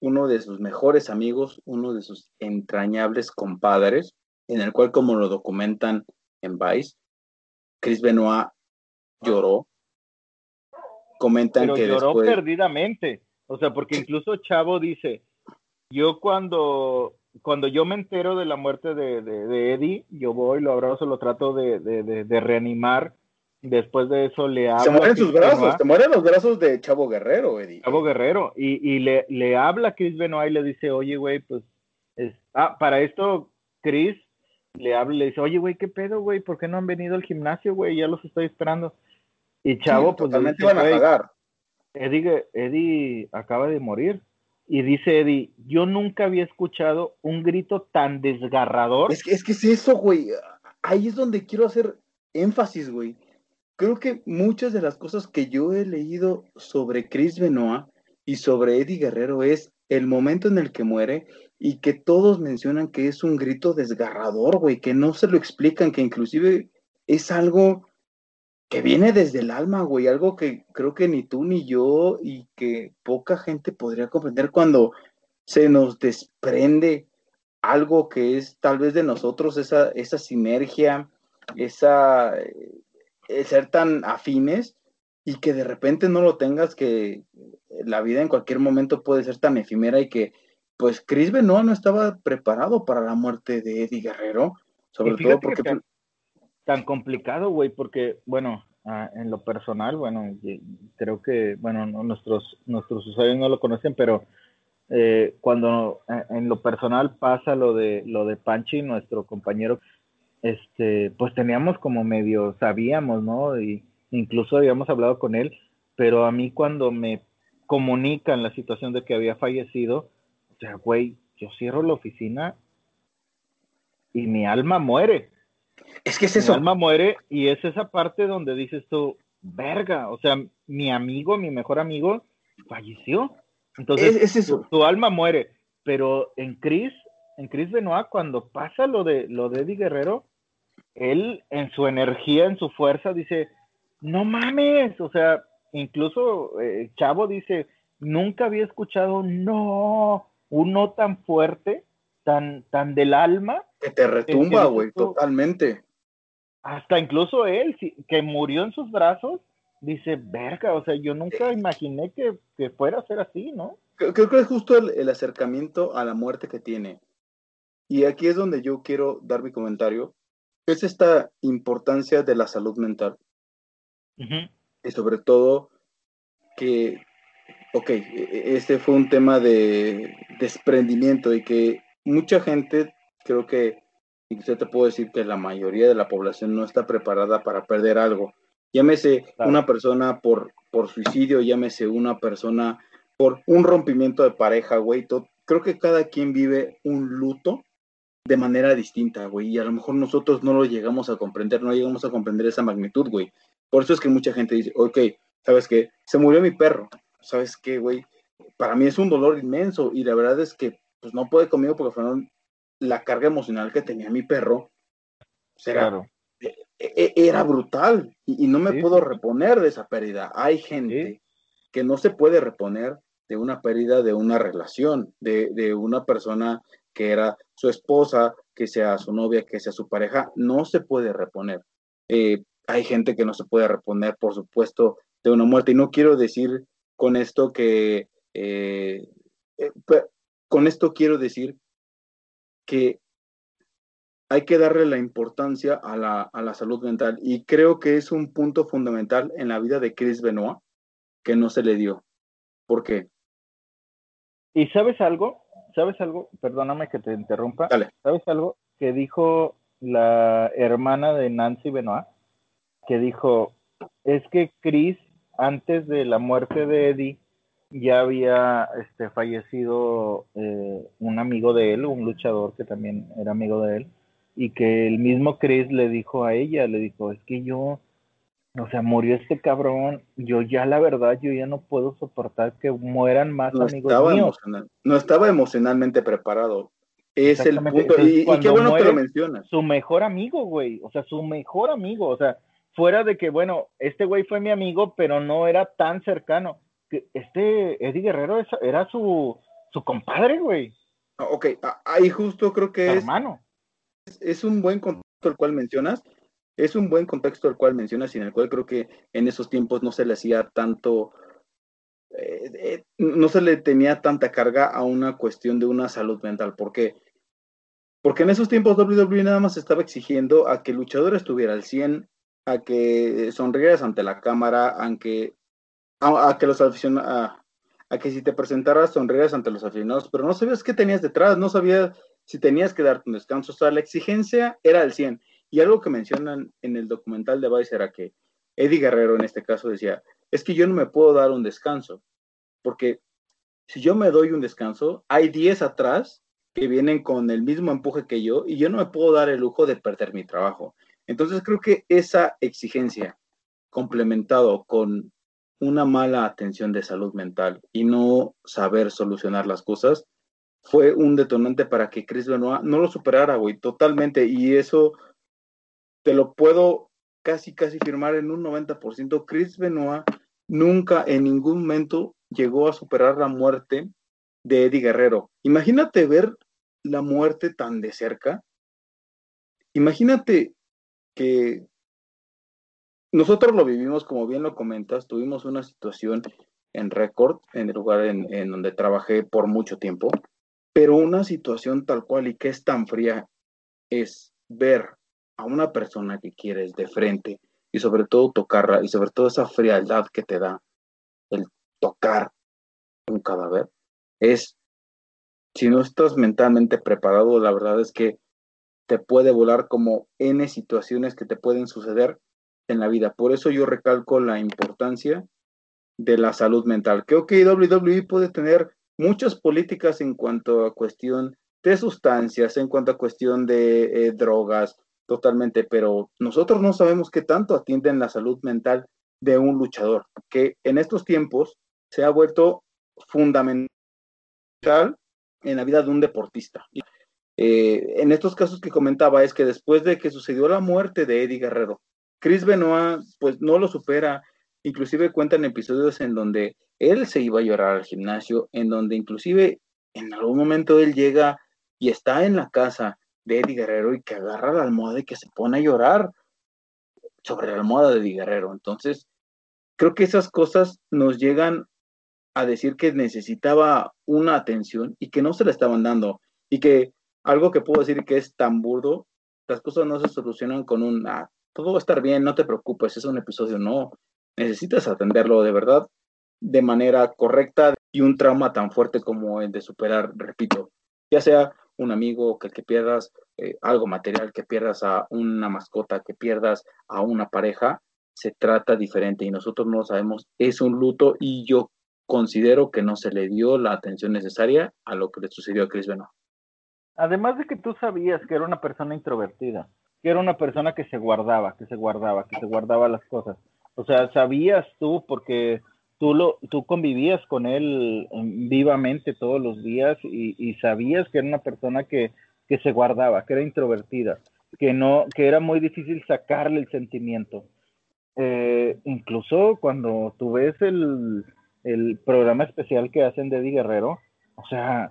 uno de sus mejores amigos, uno de sus entrañables compadres, en el cual, como lo documentan en Vice, Chris Benoit lloró, comentan
Pero
que
lloró perdidamente. O sea, porque incluso Chavo dice, yo cuando, cuando yo me entero de la muerte de, de, Eddie, yo voy, lo abrazo, lo trato de, de, reanimar. Después de eso le habla.
Se mueren sus brazos, te mueren los brazos de Chavo Guerrero, Eddie.
Chavo Guerrero. Y, y le, le habla a Chris Benoit y le dice, oye, güey, pues. Es... Ah, para esto, Chris le habla y le dice, oye, güey, ¿qué pedo, güey? ¿Por qué no han venido al gimnasio, güey? Ya los estoy esperando. Y Chavo, pues.
Totalmente iban a pagar.
Eddie, Eddie acaba de morir. Y dice Eddie, yo nunca había escuchado un grito tan desgarrador.
Es que es, que es eso, güey. Ahí es donde quiero hacer énfasis, güey. Creo que muchas de las cosas que yo he leído sobre Chris Benoit y sobre Eddie Guerrero es el momento en el que muere y que todos mencionan que es un grito desgarrador, güey, que no se lo explican, que inclusive es algo que viene desde el alma, güey, algo que creo que ni tú ni yo y que poca gente podría comprender cuando se nos desprende algo que es tal vez de nosotros, esa, esa sinergia, esa eh, ser tan afines y que de repente no lo tengas, que la vida en cualquier momento puede ser tan efímera y que pues Chris Benoit no estaba preparado para la muerte de Eddie Guerrero, sobre todo porque
tan complicado, güey, porque, bueno, ah, en lo personal, bueno, creo que, bueno, nuestros, nuestros usuarios no lo conocen, pero eh, cuando eh, en lo personal pasa lo de lo de Panchi, nuestro compañero, este, pues teníamos como medio, sabíamos, ¿no? Y incluso habíamos hablado con él, pero a mí cuando me comunican la situación de que había fallecido, o sea, güey, yo cierro la oficina y mi alma muere.
Es que es eso.
Mi alma muere y es esa parte donde dices tú, verga, o sea, mi amigo, mi mejor amigo, falleció. Entonces, es, eso. Tu, alma muere. Pero en Chris, en Chris Benoit, cuando pasa lo de, lo de Eddie Guerrero, él en su energía, en su fuerza, dice, no mames, o sea, incluso eh, Chavo dice, nunca había escuchado, no, un no tan fuerte, tan, tan del alma,
que te retumba, güey, totalmente.
Hasta incluso él, que murió en sus brazos, dice, verga, o sea, yo nunca imaginé que, fuera a ser así, ¿no?
Creo, que es justo el, acercamiento a la muerte que tiene. Y aquí es donde yo quiero dar mi comentario. Es esta importancia de la salud mental. Y sobre todo que, ok, e, e, este fue un tema de desprendimiento y que mucha gente creo que incluso te puedo decir que la mayoría de la población no está preparada para perder algo. Llámese una persona por, por suicidio, llámese una persona por un rompimiento de pareja, güey. Creo que cada quien vive un luto de manera distinta, güey. Y a lo mejor nosotros no lo llegamos a comprender, no llegamos a comprender esa magnitud, güey. Por eso es que mucha gente dice, ok, ¿sabes qué? Se murió mi perro. ¿Sabes qué, güey? Para mí es un dolor inmenso y la verdad es que pues no puede conmigo porque fueron la carga emocional que tenía mi perro era, e, e, era brutal y, no me puedo reponer de esa pérdida. Hay gente que no se puede reponer de una pérdida de una relación, de, una persona que era su esposa, que sea su novia, que sea su pareja, no se puede reponer. Eh, hay gente que no se puede reponer, por supuesto, de una muerte. Y no quiero decir con esto que, eh, eh, con esto quiero decir que hay que darle la importancia a la, salud mental y creo que es un punto fundamental en la vida de Chris Benoit que no se le dio. ¿Por qué?
¿Y sabes algo? ¿sabes algo? Perdóname que te interrumpa.
Dale.
¿Sabes algo que dijo la hermana de Nancy Benoit? Que dijo, es que Chris, antes de la muerte de Eddie, ya había este, fallecido eh, un amigo de él, un luchador que también era amigo de él, y que el mismo Chris le dijo a ella, le dijo, es que yo, o sea, murió este cabrón, yo ya la verdad, yo ya no puedo soportar que mueran más
No
amigos
estaba,
míos.
no estaba emocionalmente preparado. Es el punto. Y,
Entonces,
y qué bueno que lo mencionas.
Su mejor amigo, güey, o sea, su mejor amigo, o sea, fuera de que, bueno, este güey fue mi amigo, pero no era tan cercano. Este Eddie Guerrero es- era su, su compadre, güey,
Ah, Ok, ahí justo creo que es,
hermano.
es un buen contexto el cual mencionas. Es un buen contexto el cual mencionas y en el cual creo que en esos tiempos no se le hacía tanto, eh, eh, no se le tenía tanta carga a una cuestión de una salud mental. ¿Por qué? Porque en esos tiempos WWE nada más estaba exigiendo a que el luchador estuviera al 100, a que sonrieras ante la cámara, aunque, a, a que los aficionados, a, que si te presentaras sonrieras ante los aficionados, pero no sabías qué tenías detrás, no sabías si tenías que darte un descanso, o sea, la exigencia era al 100. Y algo que mencionan en el documental de Vice era que Eddie Guerrero en este caso decía, es que yo no me puedo dar un descanso, porque si yo me doy un descanso, hay 10 atrás que vienen con el mismo empuje que yo y yo no me puedo dar el lujo de perder mi trabajo. Entonces creo que esa exigencia complementado con una mala atención de salud mental y no saber solucionar las cosas fue un detonante para que Chris Benoit no lo superara, güey, totalmente. Y eso te lo puedo casi, casi firmar en un 90%. Chris Benoit nunca en ningún momento llegó a superar la muerte de Eddie Guerrero. Imagínate ver la muerte tan de cerca. Imagínate que nosotros lo vivimos, como bien lo comentas, tuvimos una situación en récord, en el lugar en, en donde trabajé por mucho tiempo, pero una situación tal cual y que es tan fría es ver a una persona que quieres de frente y sobre todo tocarla y sobre todo esa frialdad que te da el tocar un cadáver es si no estás mentalmente preparado la verdad es que te puede volar como n situaciones que te pueden suceder en la vida por eso yo recalco la importancia de la salud mental creo que WWE puede tener muchas políticas en cuanto a cuestión de sustancias en cuanto a cuestión de eh, drogas totalmente, pero nosotros no sabemos qué tanto atienden la salud mental de un luchador, que en estos tiempos se ha vuelto fundamental en la vida de un deportista. Eh, en estos casos que comentaba es que después de que sucedió la muerte de Eddie Guerrero, Chris Benoit pues no lo supera, inclusive cuentan episodios en donde él se iba a llorar al gimnasio, en donde inclusive en algún momento él llega y está en la casa de Eddie Guerrero y que agarra la almohada y que se pone a llorar sobre la almohada de Eddie Guerrero. Entonces, creo que esas cosas nos llegan a decir que necesitaba una atención y que no se la estaban dando. Y que algo que puedo decir que es tan burdo, las cosas no se solucionan con un, ah, todo va a estar bien, no te preocupes, es un episodio, no. Necesitas atenderlo de verdad de manera correcta y un trauma tan fuerte como el de superar, repito, ya sea un amigo, que, pierdas eh, algo material, que pierdas a una mascota, que pierdas a una pareja, se trata diferente y nosotros no lo sabemos, es un luto y yo considero que no se le dio la atención necesaria a lo que le sucedió a Chris Benoit.
Además de que tú sabías que era una persona introvertida, que era una persona que se guardaba, que se guardaba, que se guardaba las cosas. O sea, sabías tú porque tú lo, tú convivías con él um, vivamente todos los días y, y, sabías que era una persona que, que se guardaba, que era introvertida, que no, que era muy difícil sacarle el sentimiento. Eh, incluso cuando tú ves el, el, programa especial que hacen de Eddie Guerrero, o sea,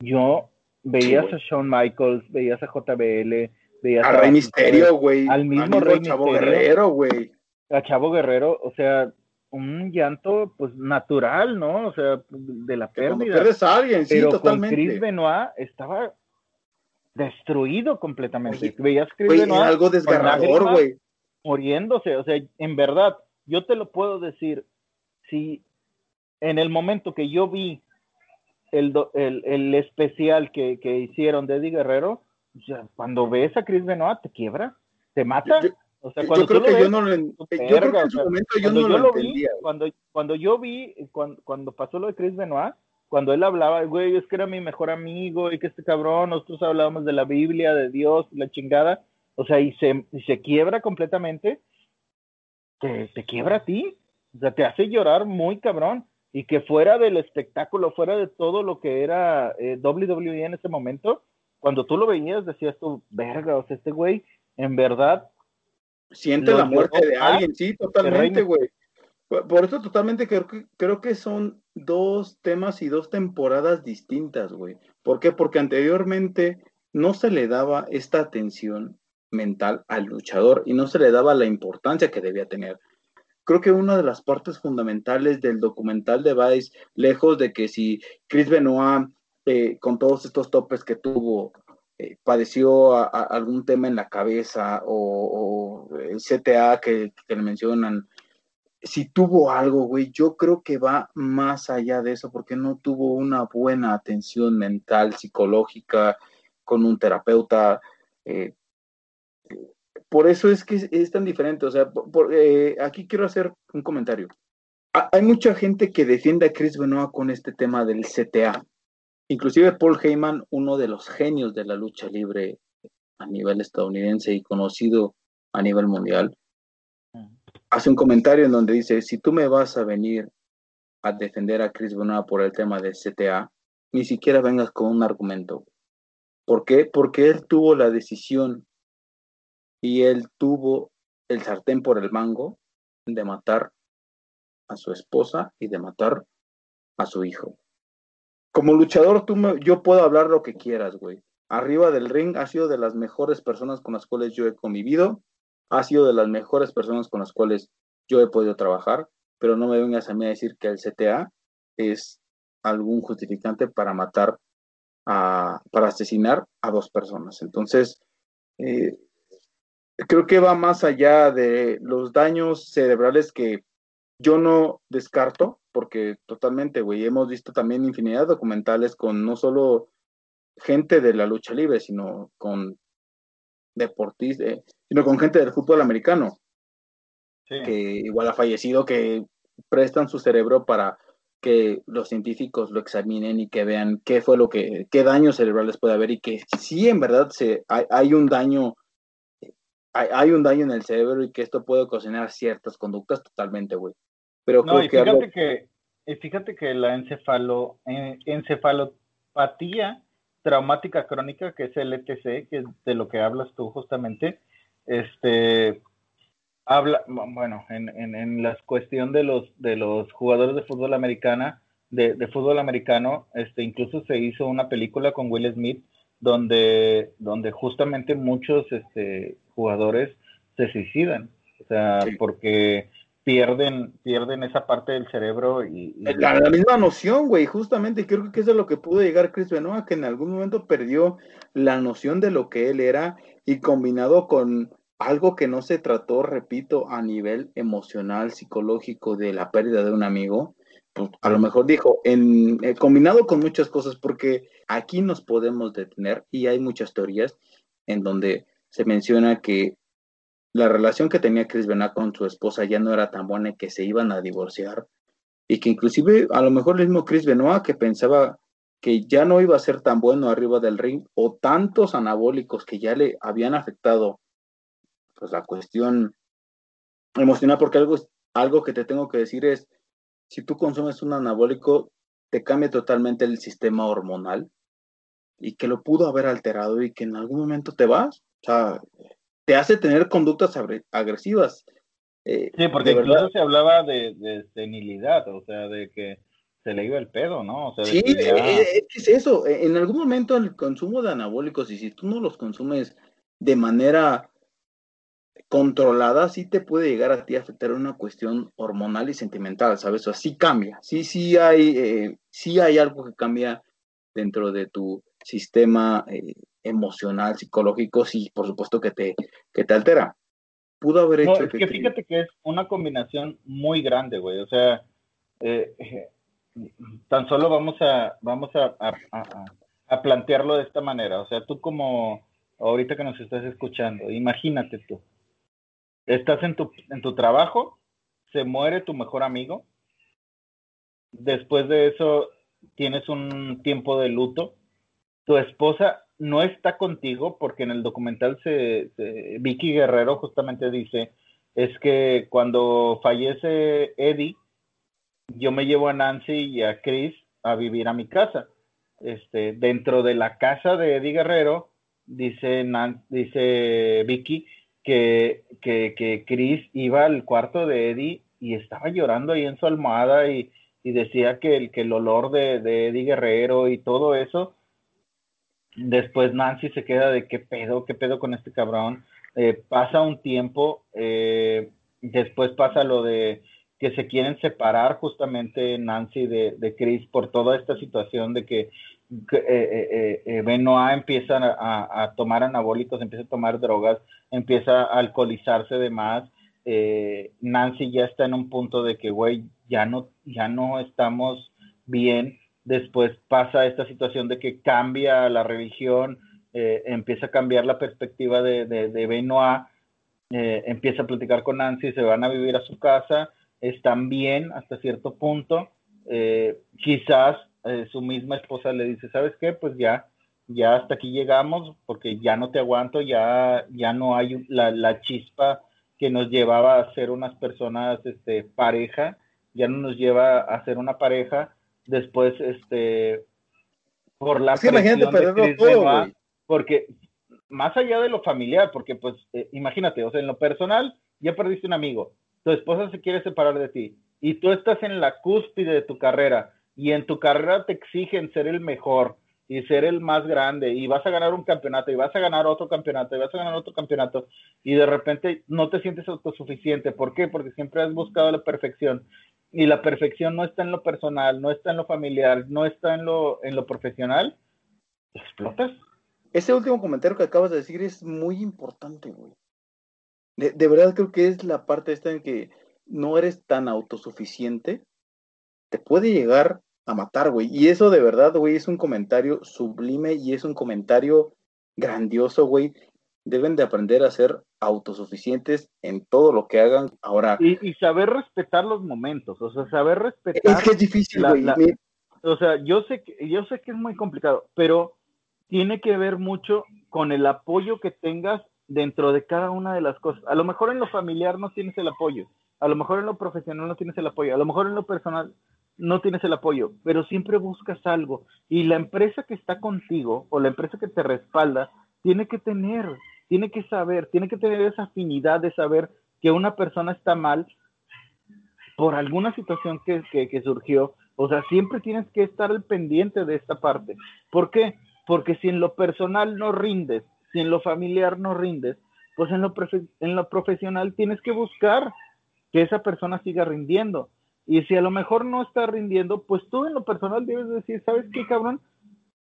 yo veías sí, a Shawn Michaels, veías a JBL, veías
a, a Rey Misterio, güey,
al mismo Rey
Chavo
Misterio,
Guerrero, güey,
a Chavo Guerrero, o sea, un llanto pues natural, ¿no? O sea, de la pérdida.
Pierdes a alguien, sí,
pero
totalmente.
con Chris Benoit estaba destruido completamente.
Oye,
Veías Chris
Güey,
Benoit
algo desgarrador, güey.
muriéndose, o sea, en verdad, yo te lo puedo decir, si en el momento que yo vi el, el, el especial que, que, hicieron de Eddie Guerrero, sea, cuando ves a Chris Benoit, te quiebra, te mata.
o sea, cuando yo creo que yo no lo, yo creo que en su momento yo no lo, entendía.
Vi, cuando, cuando yo vi, cuando, cuando pasó lo de Chris Benoit, cuando él hablaba, güey, es que era mi mejor amigo y que este cabrón, nosotros hablábamos de la Biblia, de Dios, la chingada, o sea, y se, y se quiebra completamente, te, te quiebra a ti, o sea, te hace llorar muy cabrón, y que fuera del espectáculo, fuera de todo lo que era eh, WWE en ese momento, cuando tú lo veías decías tú, verga, o sea, este güey, en verdad...
Siente la muerte de alguien, sí, totalmente, güey. Por eso totalmente creo que, creo que son dos temas y dos temporadas distintas, güey. ¿Por qué? Porque anteriormente no se le daba esta atención mental al luchador y no se le daba la importancia que debía tener. Creo que una de las partes fundamentales del documental de Vice, lejos de que si Chris Benoit, eh, con todos estos topes que tuvo, eh, padeció algún tema en la cabeza o, el CTA que, que le mencionan, si tuvo algo, güey, yo creo que va más allá de eso, porque no tuvo una buena atención mental, psicológica, con un terapeuta. Eh, por eso es que es, tan diferente. O sea, eh, aquí quiero hacer un comentario. hay mucha gente que defiende a Chris Benoit con este tema del CTA. Inclusive Paul Heyman, uno de los genios de la lucha libre a nivel estadounidense y conocido a nivel mundial, hace un comentario en donde dice, si tú me vas a venir a defender a Chris Benoit por el tema de CTA, ni siquiera vengas con un argumento. ¿Por qué? Porque él tuvo la decisión y él tuvo el sartén por el mango de matar a su esposa y de matar a su hijo. Como luchador, tú yo puedo hablar lo que quieras, güey. Arriba del ring ha sido de las mejores personas con las cuales yo he convivido ha sido de las mejores personas con las cuales yo he podido trabajar, pero no me vengas a mí a decir que el CTA es algún justificante para matar, a, para asesinar a dos personas. Entonces, eh, creo que va más allá de los daños cerebrales que yo no descarto, porque totalmente, güey, hemos visto también infinidad de documentales con no solo gente de la lucha libre, sino con deportistas, eh, sino con gente del fútbol americano, que igual ha fallecido, que prestan su cerebro para que los científicos lo examinen y que vean qué fue lo que, qué daños cerebrales puede haber y que si en verdad se, hay, un daño, hay, un daño en el cerebro y que esto puede ocasionar ciertas conductas totalmente, güey. Pero
no, y fíjate que, fíjate que la encefalo, eh, encefalopatía traumática crónica, que es el ETC, que es de lo que hablas tú justamente, este, habla, bueno, en, en, en la cuestión de los, de los jugadores de fútbol americana, de, de, fútbol americano, este, incluso se hizo una película con Will Smith donde, donde justamente muchos este, jugadores se suicidan, o sea, porque pierden, pierden esa parte del cerebro y...
La, misma noción, güey, justamente, creo que eso es lo que pudo llegar Chris Benoit, que en algún momento perdió la noción de lo que él era y combinado con algo que no se trató, repito, a nivel emocional, psicológico de la pérdida de un amigo, pues a lo mejor dijo, en, eh, combinado con muchas cosas, porque aquí nos podemos detener y hay muchas teorías en donde se menciona que la relación que tenía Chris Benoit con su esposa ya no era tan buena y que se iban a divorciar. Y que inclusive a lo mejor el mismo Chris Benoit que pensaba que ya no iba a ser tan bueno arriba del ring o tantos anabólicos que ya le habían afectado pues la cuestión emocional porque algo algo que te tengo que decir es si tú consumes un anabólico te cambia totalmente el sistema hormonal y que lo pudo haber alterado y que en algún momento te vas o sea te hace tener conductas agresivas.
Eh, sí, porque incluso se hablaba de, senilidad, o sea, de que se le iba el pedo, ¿no?
sí, eh, eh, es eso. En algún momento el consumo de anabólicos, y si tú no los consumes de manera controlada, sí te puede llegar a ti a afectar una cuestión hormonal y sentimental, ¿sabes? O sea, cambia. Sí, sí hay, sí hay algo que cambia dentro de tu sistema emocional, psicológico, sí, por supuesto que te, que te altera. Pudo haber hecho.
que, fíjate que es una combinación muy grande, güey. O sea, eh, tan solo vamos a, vamos a, a, plantearlo de esta manera. O sea, tú como ahorita que nos estás escuchando, imagínate tú, estás en tu, en tu trabajo, se muere tu mejor amigo, después de eso tienes un tiempo de luto, tu esposa no está contigo porque en el documental se, Vicky Guerrero justamente dice es que cuando fallece Eddie yo me llevo a Nancy y a Chris a vivir a mi casa este dentro de la casa de Eddie Guerrero dice dice Vicky que, que, Chris iba al cuarto de Eddie y estaba llorando ahí en su almohada y, decía que el, que el olor de, de Eddie Guerrero y todo eso Después Nancy se queda de qué pedo, qué pedo con este cabrón. Eh, pasa un tiempo, eh, después pasa lo de que se quieren separar justamente Nancy de, de Chris por toda esta situación de que, eh, Benoit empieza a, a, tomar anabólicos, empieza a tomar drogas, empieza a alcoholizarse de más. Nancy ya está en un punto de que, güey, ya no, ya no estamos bien después pasa esta situación de que cambia la religión, eh, empieza a cambiar la perspectiva de, de, Benoit, eh, empieza a platicar con Nancy, se van a vivir a su casa, están bien hasta cierto punto, eh, quizás su misma esposa le dice, ¿sabes qué? Pues ya, ya hasta aquí llegamos porque ya no te aguanto, ya, ya no hay la, la chispa que nos llevaba a ser unas personas este, pareja, ya no nos lleva a ser una pareja, después este por la
presión de todo,
porque más allá de lo familiar, porque pues eh, imagínate, o sea, en lo personal ya perdiste un amigo, tu esposa se quiere separar de ti y tú estás en la cúspide de tu carrera y en tu carrera te exigen ser el mejor y ser el más grande y vas a ganar un campeonato y vas a ganar otro campeonato y vas a ganar otro campeonato y de repente no te sientes autosuficiente. ¿Por qué? Porque siempre has buscado la perfección y la perfección no está en lo personal, no está en lo familiar, no está en lo, en lo profesional, explotas.
Ese último comentario que acabas de decir es muy importante, güey. De, de, verdad creo que es la parte esta en que no eres tan autosuficiente, te puede llegar a matar, güey. Y eso de verdad, güey, es un comentario sublime y es un comentario grandioso, güey, deben de aprender a ser autosuficientes en todo lo que hagan ahora.
Y, saber respetar los momentos, o sea, saber respetar.
Es que es difícil, güey.
O sea, yo sé, que, yo sé que es muy complicado, pero tiene que ver mucho con el apoyo que tengas dentro de cada una de las cosas. A lo mejor en lo familiar no tienes el apoyo, a lo mejor en lo profesional no tienes el apoyo, a lo mejor en lo personal no tienes el apoyo, pero siempre buscas algo. Y la empresa que está contigo o la empresa que te respalda tiene que tener tiene que saber, tiene que tener esa afinidad de saber que una persona está mal por alguna situación que, surgió. O sea, siempre tienes que estar al pendiente de esta parte. ¿Por qué? Porque si en lo personal no rindes, si en lo familiar no rindes, pues en lo, en lo profesional tienes que buscar que esa persona siga rindiendo. Y si a lo mejor no está rindiendo, pues tú en lo personal debes decir, ¿sabes qué, cabrón?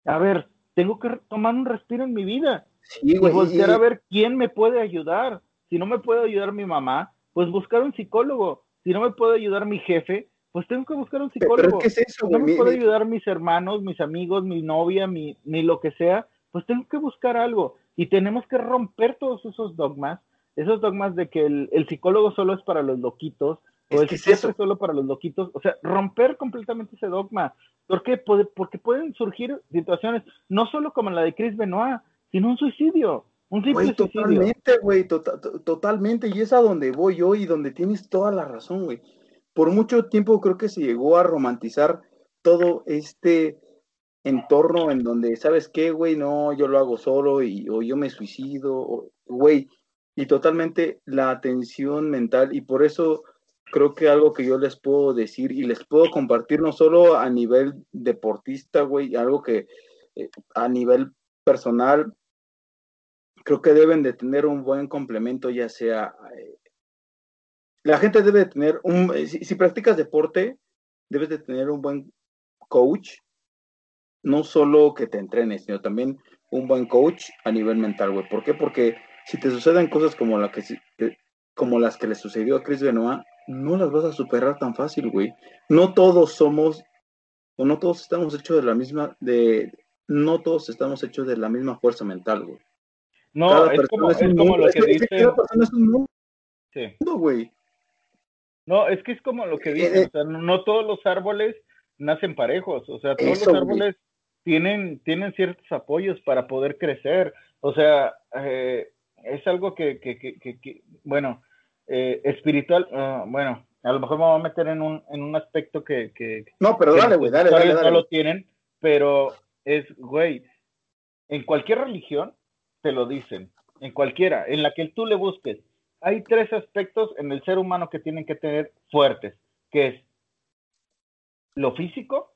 A ver, tengo que tomar un respiro en mi vida. Y voltear a ver quién me puede ayudar. Si no me puede ayudar mi mamá, pues buscar un psicólogo. Si no me puede ayudar mi jefe, pues tengo que buscar un psicólogo.
¿Pero es eso,
no me puede ayudar mis hermanos, mis amigos, mi novia, mi, ni lo que sea, pues tengo que buscar algo. Y tenemos que romper todos esos dogmas, esos dogmas de que el, el psicólogo solo es para los loquitos, o el psiquiatra es solo para los loquitos. O sea, romper completamente ese dogma. ¿Por qué? Porque pueden surgir situaciones, no solo como la de Chris Benoit, sino un suicidio. Un simple
Totalmente, güey, tota-, totalmente. Y es a donde voy yo y donde tienes toda la razón, güey. Por mucho tiempo creo que se llegó a romantizar todo este entorno en donde, ¿sabes qué, güey? No, yo lo hago solo y, o yo me suicido, güey. Y totalmente la atención mental y por eso creo que algo que yo les puedo decir y les puedo compartir no solo a nivel deportista, güey, algo que eh, a nivel personal, creo que deben de tener un buen complemento, ya sea... Eh, la gente debe de tener un... Eh, si, practicas deporte, debes de tener un buen coach, no solo que te entrenes, sino también un buen coach a nivel mental, güey. ¿Por qué? Porque si te suceden cosas como, la que, como las que le sucedió a Chris Benoit, no las vas a superar tan fácil, güey. No todos somos o no todos estamos hechos de la misma, de, no todos estamos hechos de la misma fuerza mental, güey.
No, es como, es, como lo que. Cada persona es un mundo,
sí. güey.
No, es que es como lo que dicen, eh, o sea, no todos los árboles nacen parejos, o sea, todos los árboles tienen, tienen ciertos apoyos para poder crecer, o sea, eh, es algo que, que, que, que bueno, eh, espiritual, uh, bueno, a lo mejor me voy a meter en un, en un aspecto que... que
no, pero dale, güey, dale, dale, dale.
No lo tienen, pero es, güey, en cualquier religión te lo dicen, en cualquiera, en la que tú le busques, hay tres aspectos en el ser humano que tienen que tener fuertes, que es lo físico,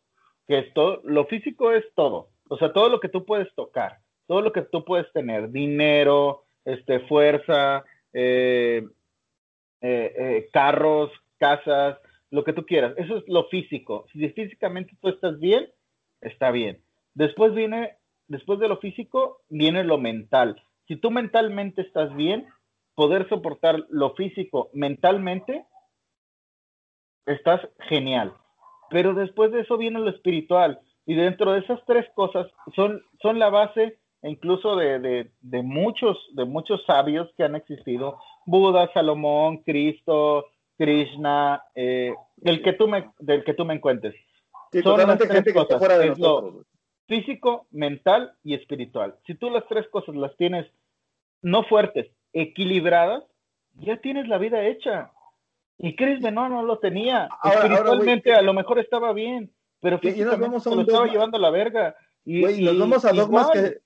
que es todo, lo físico es todo, o sea, todo lo que tú puedes tocar, todo lo que tú puedes tener, dinero, este, fuerza, eh, eh, eh, carros, casas, lo que tú quieras, eso es lo físico. Si físicamente tú estás bien, está bien. Después viene, después de lo físico, viene lo mental. Si tú mentalmente estás bien, poder soportar lo físico mentalmente, estás genial. Pero después de eso viene lo espiritual. Y dentro de esas tres cosas son, son la base incluso de, de, muchos, de muchos sabios que han existido. Buda, Salomón, Cristo, Krishna, eh, el que tú me, del que tú me encuentres. son las tres cosas, es lo físico, mental y espiritual. Si tú las tres cosas las tienes no fuertes, equilibradas, ya tienes la vida hecha. Y Chris Benoit no lo tenía. Espiritualmente a lo mejor estaba bien, pero físicamente se lo estaba llevando a la verga. Y,
nos vamos a dogmas que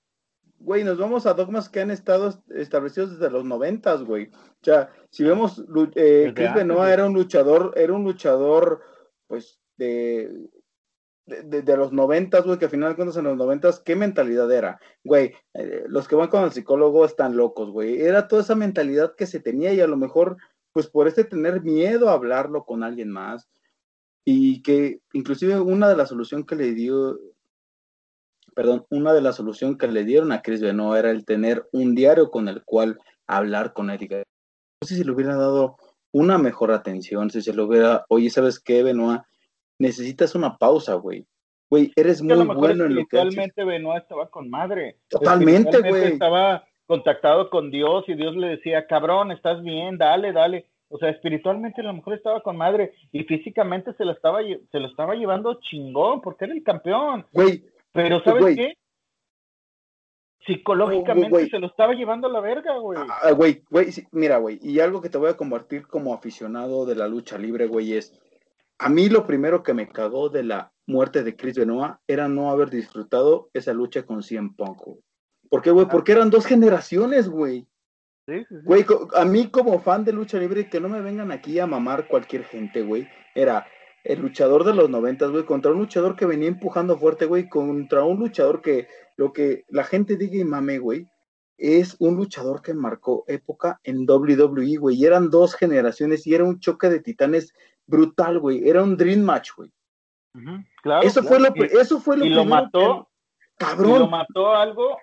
güey, nos vamos a dogmas que han estado establecidos desde los noventas, güey. O sea, si vemos, eh, Chris Benoit era un luchador, era un luchador, pues, de, de, los noventas, güey, que al final de cuentas en los noventas, ¿qué mentalidad era? Güey, eh, los que van con el psicólogo están locos, güey. Era toda esa mentalidad que se tenía y a lo mejor, pues por este tener miedo a hablarlo con alguien más. Y que inclusive una de las soluciones que le dio, perdón, una de las soluciones que le dieron a Chris Benoit era el tener un diario con el cual hablar con él. No sé si le hubiera dado una mejor atención, si se lo hubiera, oye, ¿sabes qué, Benoit? Necesitas una pausa, güey. Güey, eres muy bueno en lo que
Espiritualmente Benoit estaba con madre.
Totalmente, güey.
Estaba contactado con Dios y Dios le decía, cabrón, estás bien, dale, dale. O sea, espiritualmente a lo mejor estaba con madre y físicamente se lo estaba, se lo estaba llevando chingón porque era el campeón.
Güey.
Pero ¿sabes qué? Psicológicamente se lo estaba llevando a la verga, güey.
Ah, ah, güey, güey, mira, güey, y algo que te voy a compartir como aficionado de la lucha libre, güey, es a mí lo primero que me cagó de la muerte de Chris Benoit era no haber disfrutado esa lucha con CM Punk, güey. ¿Por qué, güey? Porque eran dos generaciones, güey. Sí, sí, sí. Güey, a mí como fan de lucha libre, que no me vengan aquí a mamar cualquier gente, güey. Era el luchador de los noventas, güey, contra un luchador que venía empujando fuerte, güey, contra un luchador que lo que la gente diga y mame, güey, es un luchador que marcó época en WWE, güey. Y eran dos generaciones y era un choque de titanes brutal, güey. Era un dream match, güey.
claro,
eso, Fue lo, eso fue lo
y lo mató, cabrón. Y lo mató algo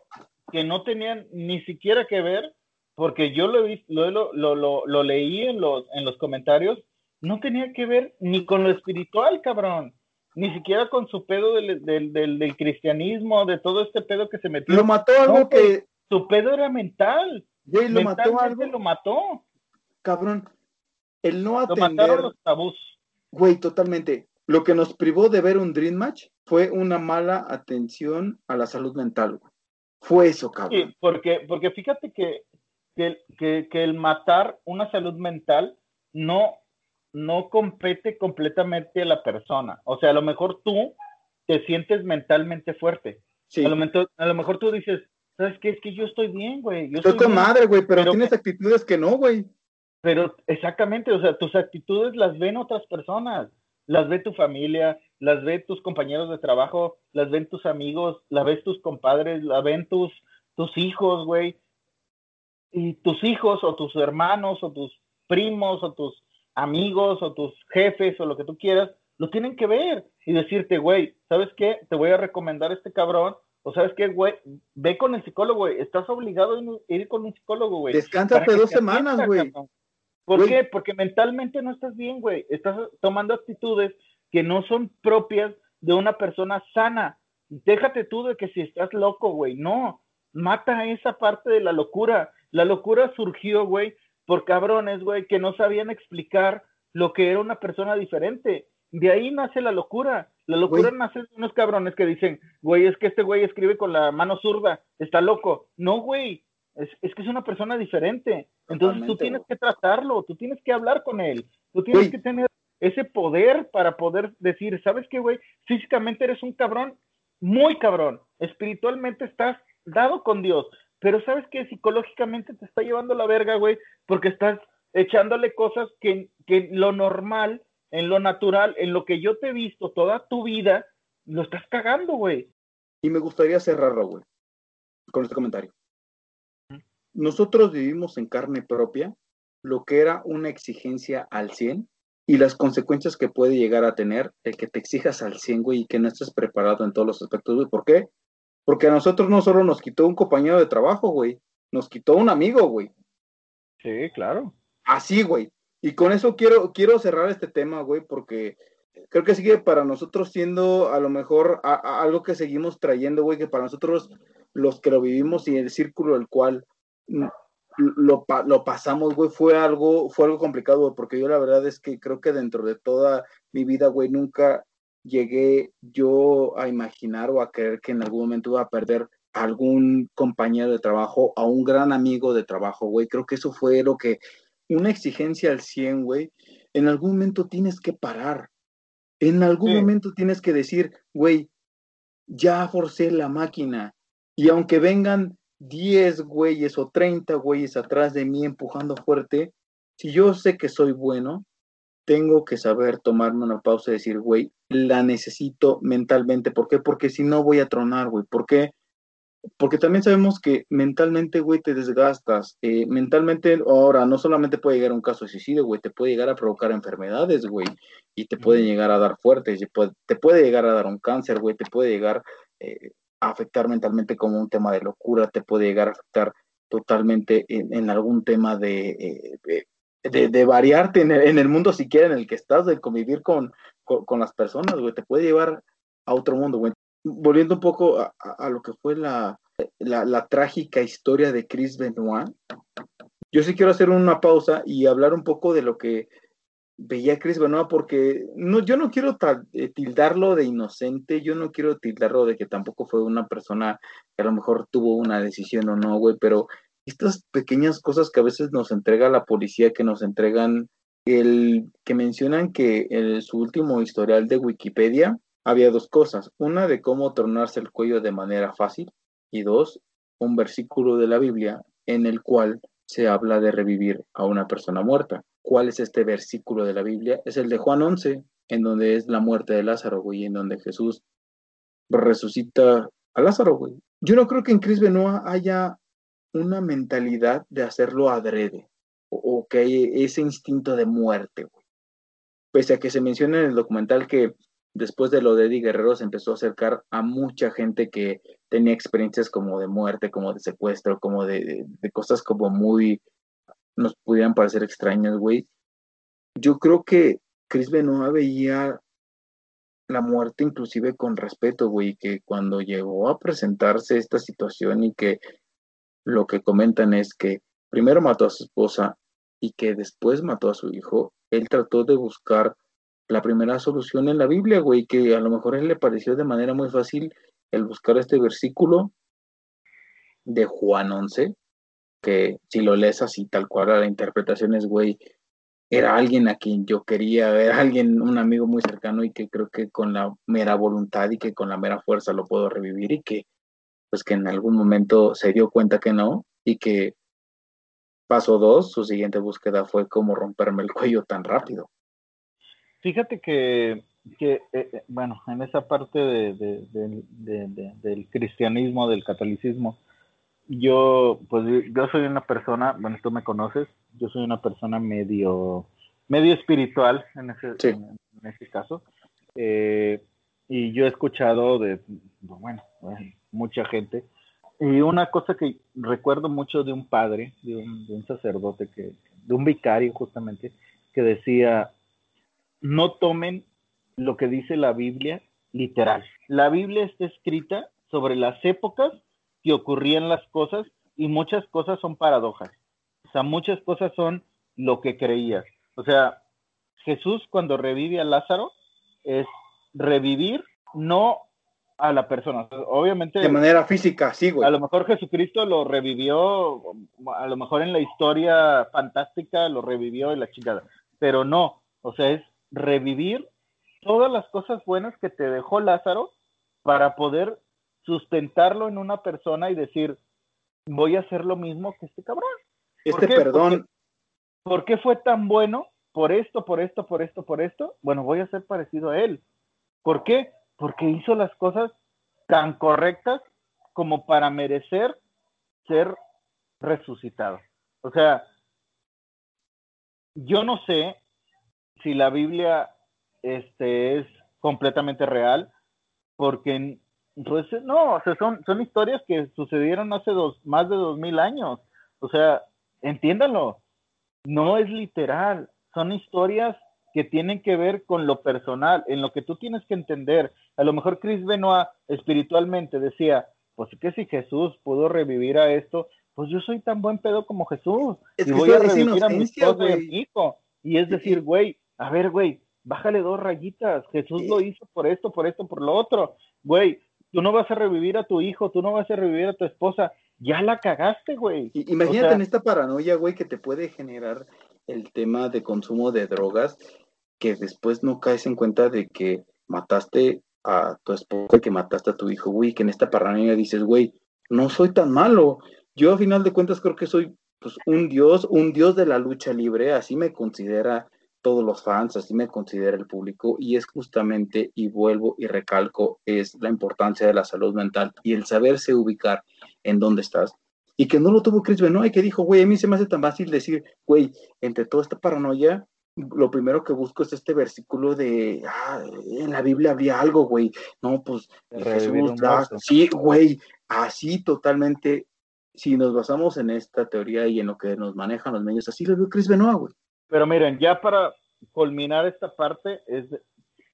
que no tenían ni siquiera que ver, porque yo lo, lo, lo, lo, lo leí en los, en los comentarios, no tenía que ver ni con lo espiritual, cabrón ni siquiera con su pedo del, del, del, cristianismo, de todo este pedo que se metió.
Lo mató algo que...
Su pedo era mental.
Güey, lo mató algo.
lo mató.
Cabrón, el no atender.
Lo los tabús.
Güey, totalmente. Lo que nos privó de ver un Dream Match fue una mala atención a la salud mental, güey. Fue eso, cabrón.
Sí, porque, porque fíjate que, que, el matar una salud mental no, no compete completamente a la persona. O sea, a lo mejor tú te sientes mentalmente fuerte. Sí. A, lo mejor, a lo mejor tú dices, ¿sabes qué? Es que yo estoy bien, güey.
Yo estoy con madre, güey, pero, pero, tienes actitudes que no, güey.
Pero exactamente, o sea, tus actitudes las ven otras personas, las ve tu familia, las ve tus compañeros de trabajo, las ven tus amigos, las ves tus compadres, las ven tus, tus hijos, güey. Y tus hijos o tus hermanos o tus primos o tus amigos o tus jefes o lo que tú quieras, lo tienen que ver y decirte, güey, ¿sabes qué? Te voy a recomendar este cabrón. O sabes qué, güey, ve con el psicólogo, güey. Estás obligado a ir con un psicólogo, güey.
Descánsate dos semanas, güey.
¿Por qué? Porque mentalmente no estás bien, güey. Estás tomando actitudes que no son propias de una persona sana. Déjate tú de que si estás loco, güey, no, mata esa parte de la locura. La locura surgió, güey, por cabrones, güey, que no sabían explicar lo que era una persona diferente. De ahí nace la locura. La locura nace de unos cabrones que dicen, güey, es que este güey escribe con la mano zurda, está loco. No, güey, es, que es una persona diferente. Entonces tú tienes que tratarlo, tú tienes que hablar con él, tú tienes que tener ese poder para poder decir, ¿sabes qué, güey? Físicamente eres un cabrón, muy cabrón. Espiritualmente estás dado con Dios, pero ¿sabes qué? Psicológicamente te está llevando la verga, güey, porque estás echándole cosas que, que lo normal, en lo natural, en lo que yo te he visto toda tu vida, lo estás cagando, güey.
Y me gustaría cerrarlo, güey, con este comentario. Nosotros vivimos en carne propia lo que era una exigencia al 100 y las consecuencias que puede llegar a tener el que te exijas al 100, güey, y que no estés preparado en todos los aspectos, güey. ¿Por qué? Porque a nosotros no solo nos quitó un compañero de trabajo, güey, nos quitó un amigo, güey.
Sí, claro.
Así, güey. Y con eso quiero, quiero cerrar este tema, güey, porque creo que sigue para nosotros siendo a lo mejor algo que seguimos trayendo, güey, que para nosotros los que lo vivimos y el círculo del cual lo, pasamos, güey, fue algo, fue algo complicado, porque yo la verdad es que creo que dentro de toda mi vida, güey, nunca llegué yo a imaginar o a creer que en algún momento iba a perder algún compañero de trabajo, a un gran amigo de trabajo, güey. Creo que eso fue lo que una exigencia al 100, güey, en algún momento tienes que parar. En algún momento tienes que decir, güey, ya forcé la máquina. Y aunque vengan 10 güeyes o 30 güeyes atrás de mí empujando fuerte, si yo sé que soy bueno, tengo que saber tomarme una pausa y decir, güey, la necesito mentalmente. ¿Por qué? Porque si no voy a tronar, güey. ¿Por qué? Porque también sabemos que mentalmente, güey, te desgastas. Eh, mentalmente, ahora, no solamente puede llegar a un caso de suicidio, güey, te puede llegar a provocar enfermedades, güey, y te puede llegar a dar fuerte, te puede llegar a dar un cáncer, güey, te puede llegar eh, a afectar mentalmente como un tema de locura, te puede llegar a afectar totalmente en, algún tema de, eh, de, variarte en el, mundo siquiera en el que estás, de convivir con, con, con las personas, güey, te puede llevar a otro mundo, güey volviendo un poco a, lo que fue la, la, trágica historia de Chris Benoit, yo sí quiero hacer una pausa y hablar un poco de lo que veía Chris Benoit, porque no, yo no quiero eh, tildarlo de inocente, yo no quiero tildarlo de que tampoco fue una persona que a lo mejor tuvo una decisión o no, güey, pero estas pequeñas cosas que a veces nos entrega la policía, que nos entregan, el que mencionan que el, su último historial de Wikipedia, había dos cosas, una de cómo tornarse el cuello de manera fácil y dos, un versículo de la Biblia en el cual se habla de revivir a una persona muerta. ¿Cuál es este versículo de la Biblia? Es el de Juan 11, en donde es la muerte de Lázaro, güey, en donde Jesús resucita a Lázaro, güey. Yo no creo que en Cris Benoit haya una mentalidad de hacerlo adrede o, o que hay ese instinto de muerte, güey. Pese a que se menciona en el documental que después de lo de Eddie Guerrero se empezó a acercar a mucha gente que tenía experiencias como de muerte, como de secuestro, como de, cosas como muy, nos pudieran parecer extrañas, güey. Yo creo que Chris Benoit veía la muerte inclusive con respeto, güey, que cuando llegó a presentarse esta situación y que lo que comentan es que primero mató a su esposa y que después mató a su hijo, él trató de buscar la primera solución en la Biblia, güey, que a lo mejor a él le pareció de manera muy fácil el buscar este versículo de Juan 11, que si lo lees así tal cual la interpretación es, güey, era alguien a quien yo quería, era alguien, un amigo muy cercano y que creo que con la mera voluntad y que con la mera fuerza lo puedo revivir y que pues que en algún momento se dio cuenta que no y que paso dos, su siguiente búsqueda fue como romperme el cuello tan rápido.
Fíjate que, que eh, eh, bueno, en esa parte de, del cristianismo, del catolicismo, yo, pues yo soy una persona, bueno, tú me conoces, yo soy una persona medio, medio espiritual en ese, en, ese caso. Eh, y yo he escuchado de, bueno, mucha gente. Y una cosa que recuerdo mucho de un padre, de un, de un sacerdote, que, de un vicario justamente, que decía, no tomen lo que dice la Biblia literal. La Biblia está escrita sobre las épocas que ocurrían las cosas y muchas cosas son paradojas. O sea, muchas cosas son lo que creías. O sea, Jesús cuando revive a Lázaro es revivir no a la persona. Obviamente.
De manera física, sí, güey.
A lo mejor Jesucristo lo revivió, a lo mejor en la historia fantástica lo revivió y la chingada. Pero no, o sea, es revivir todas las cosas buenas que te dejó Lázaro para poder sustentarlo en una persona y decir, voy a hacer lo mismo que este cabrón.
Este perdón.
¿Por qué fue tan bueno? Por esto, por esto, por esto, por esto. Bueno, voy a ser parecido a él. ¿Por qué? Porque hizo las cosas tan correctas como para merecer ser resucitado. O sea, yo no sé si la Biblia este, es completamente real, porque pues, no, o sea, son, son historias que sucedieron hace dos, más de dos mil años. O sea, entiéndalo, no es literal, son historias que tienen que ver con lo personal, en lo que tú tienes que entender. A lo mejor Chris Benoit espiritualmente decía, pues que si Jesús pudo revivir a esto, pues yo soy tan buen pedo como Jesús y voy a revivir a mi esposo y a mi hijo. Y es decir, güey, a ver, güey, bájale dos rayitas. Jesús lo hizo por esto, por esto, por lo otro. Güey, tú no vas a revivir a tu hijo, tú no vas a revivir a tu esposa. Ya la cagaste, güey.
Imagínate en esta paranoia, güey, que te puede generar el tema de consumo de drogas, que después no caes en cuenta de que mataste a tu esposa, que mataste a tu hijo, güey, que en esta paranoia dices, güey, no soy tan malo. Yo a final de cuentas creo que soy pues, un dios, un dios de la lucha libre, así me considera todos los fans, así me considera el público, y es justamente, y vuelvo y recalco, es la importancia de la salud mental y el saberse ubicar en dónde estás. Y que no lo tuvo Chris Benoit, que dijo, güey, a mí se me hace tan fácil decir, güey, entre toda esta paranoia, lo primero que busco es este versículo de, ah, en la Biblia había algo, güey. No, pues, Jesús, sí, güey, así totalmente, si nos basamos en esta teoría y en lo que nos manejan los medios, así lo vio Chris Benoit, güey.
Pero miren, ya para culminar esta parte, es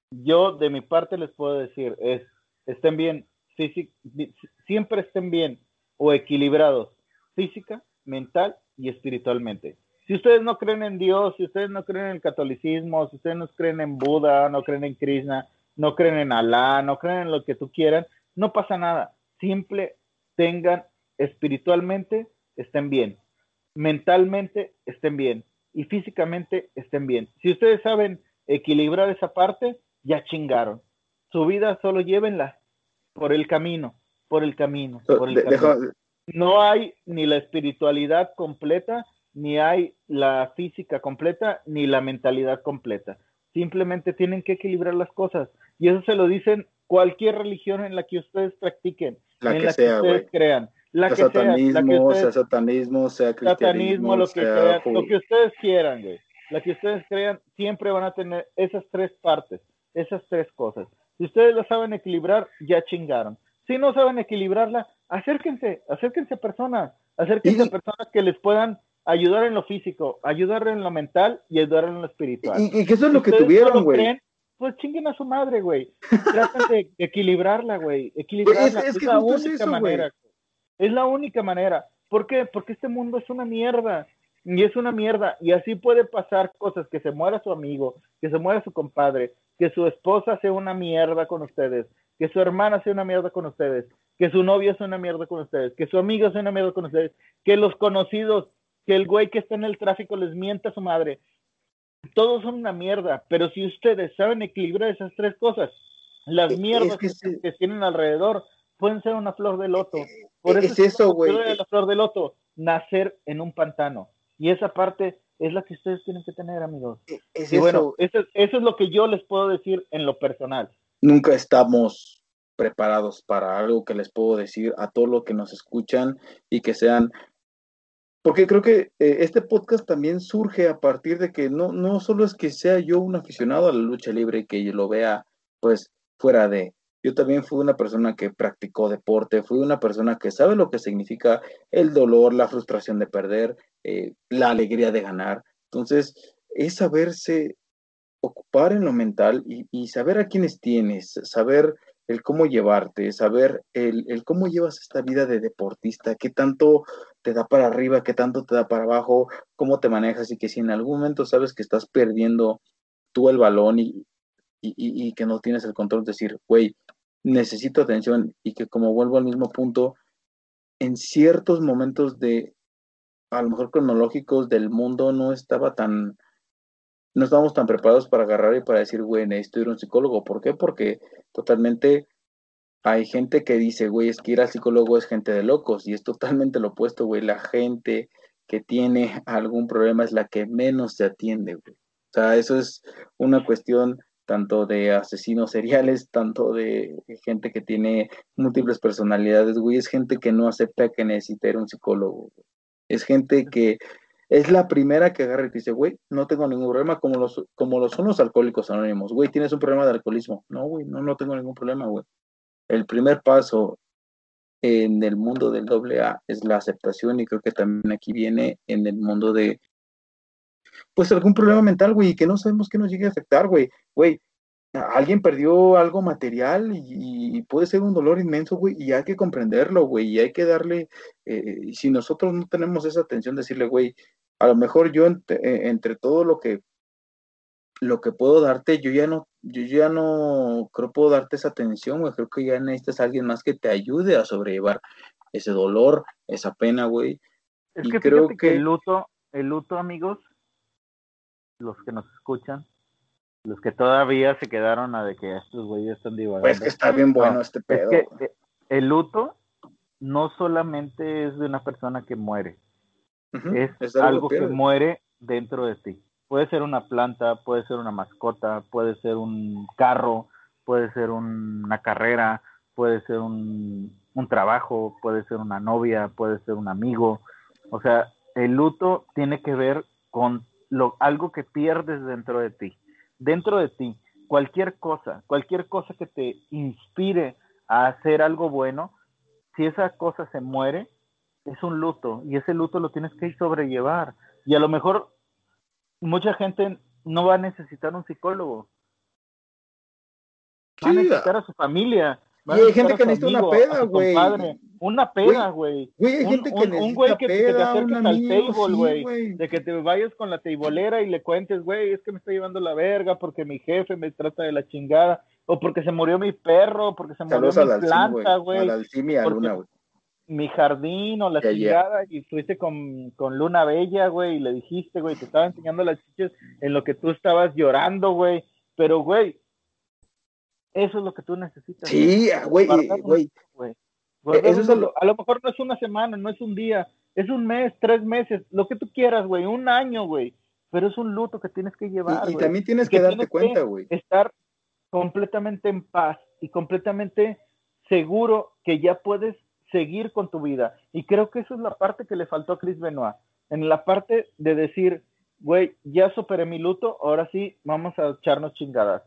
yo de mi parte les puedo decir, es estén bien, siempre estén bien o equilibrados, física, mental y espiritualmente. Si ustedes no creen en Dios, si ustedes no creen en el catolicismo, si ustedes no creen en Buda, no creen en Krishna, no creen en Alá, no creen en lo que tú quieras, no pasa nada. Simple tengan espiritualmente, estén bien. Mentalmente, estén bien y físicamente estén bien. Si ustedes saben equilibrar esa parte, ya chingaron. Su vida solo llévenla por el camino, por el camino, por el camino. No hay ni la espiritualidad completa, ni hay la física completa, ni la mentalidad completa. Simplemente tienen que equilibrar las cosas. Y eso se lo dicen cualquier religión en la que ustedes practiquen, en la que ustedes crean la que
satanismo, sea, satanismo, sea cristianismo,
lo que lo que ustedes quieran, güey. La que ustedes crean, siempre van a tener esas tres partes, esas tres cosas. Si ustedes la saben equilibrar, ya chingaron. Si no saben equilibrarla, acérquense, acérquense a personas, acérquense a personas que les puedan ayudar en lo físico, ayudar en lo mental y ayudar en lo espiritual.
Y, que eso es lo que tuvieron, güey.
pues chinguen a su madre, güey. Traten de equilibrarla, güey. Equilibrarla. Es, la única manera. Es la única manera. ¿Por qué? Porque este mundo es una mierda. Y es una mierda. Y así puede pasar cosas, que se muera su amigo, que se muera su compadre, que su esposa sea una mierda con ustedes, que su hermana sea una mierda con ustedes, que su novia sea una mierda con ustedes, que su amigo sea una mierda con ustedes, que los conocidos, que el güey que está en el tráfico les mienta a su madre. Todos son una mierda, pero si ustedes saben equilibrar esas tres cosas, las mierdas que tienen alrededor pueden ser una flor de loto. Por eso
es eso, güey.
La flor de loto, nacer en un pantano. Y esa parte es la que ustedes tienen que tener, amigos. E, y bueno, eso, eso es lo que yo les puedo decir en lo personal.
Nunca estamos preparados para algo que les puedo decir a todos los que nos escuchan y que sean porque creo que eh, este podcast también surge a partir de que no, no solo es que sea yo un aficionado a la lucha libre y que yo lo vea pues fuera de, yo también fui una persona que practicó deporte, fui una persona que sabe lo que significa el dolor, la frustración de perder, eh, la alegría de ganar. Entonces, es saberse ocupar en lo mental y, saber a quiénes tienes, saber el cómo llevarte, saber el, el, cómo llevas esta vida de deportista, qué tanto te da para arriba, qué tanto te da para abajo, cómo te manejas y que si en algún momento sabes que estás perdiendo tú el balón y, y, que no tienes el control, decir, güey, necesito atención y que como vuelvo al mismo punto, en ciertos momentos de, a lo mejor cronológicos del mundo, no estaba tan, no estábamos tan preparados para agarrar y para decir, güey, necesito ir a un psicólogo. ¿Por qué? Porque totalmente hay gente que dice, güey, es que ir al psicólogo es gente de locos y es totalmente lo opuesto, güey. La gente que tiene algún problema es la que menos se atiende, güey. O sea, eso es una cuestión tanto de asesinos seriales, tanto de gente que tiene múltiples personalidades, güey, es gente que no acepta que necesita ir a un psicólogo. Es gente que es la primera que agarra y dice, güey, no tengo ningún problema, como los, como los son los alcohólicos anónimos, güey, tienes un problema de alcoholismo. No, güey, no, no tengo ningún problema, güey. El primer paso en el mundo del doble A es la aceptación y creo que también aquí viene en el mundo de pues algún problema mental, güey, que no sabemos que nos llegue a afectar, güey. Güey, alguien perdió algo material y, puede ser un dolor inmenso, güey, y hay que comprenderlo, güey, y hay que darle, eh, si nosotros no tenemos esa atención, decirle, güey, a lo mejor yo eh, entre, todo lo que lo que puedo darte, yo ya no, yo ya no creo puedo darte esa atención, güey, creo que ya necesitas a alguien más que te ayude a sobrellevar ese dolor, esa pena, güey.
Es que creo que el luto, el luto, amigos, los que nos escuchan, los que todavía se quedaron a de que estos güeyes están divagando.
Pues que está bien bueno este pedo.
Es que el luto no solamente es de una persona que muere, es, algo, que muere dentro de ti. Puede ser una planta, puede ser una mascota, puede ser un carro, puede ser una carrera, puede ser un, un trabajo, puede ser una novia, puede ser un amigo. O sea, el luto tiene que ver con algo que pierdes dentro de ti. Dentro de ti, cualquier cosa, cualquier cosa que te inspire a hacer algo bueno, si esa cosa se muere, es un luto y ese luto lo tienes que sobrellevar. Y a lo mejor mucha gente no va a necesitar un psicólogo. Va a necesitar a su familia,
y hay gente que necesita una peda, güey.
Una peda, güey.
Güey, hay gente que necesita
Un güey que, te acerques al table, güey. de que te vayas con la teibolera y le cuentes, güey, es que me está llevando la verga porque mi jefe me trata de la chingada. O porque se murió mi perro, porque se murió mi planta, güey. Mi jardín o la chingada. Y fuiste con, con Luna Bella, güey, y le dijiste, güey, te estaba enseñando las chiches en lo que tú estabas llorando, güey. Pero, güey, eso es lo que tú necesitas.
Sí, ah, güey, güey.
E, a lo mejor no es una semana, no es un día, es un mes, tres meses, lo que tú quieras, güey, un año, güey. Pero es un luto que tienes que llevar.
Y, también tienes que, darte cuenta, güey.
Estar completamente en paz y completamente seguro que ya puedes seguir con tu vida. Y creo que eso es la parte que le faltó a Chris Benoit. En la parte de decir, güey, ya superé mi luto, ahora sí vamos a echarnos chingadas.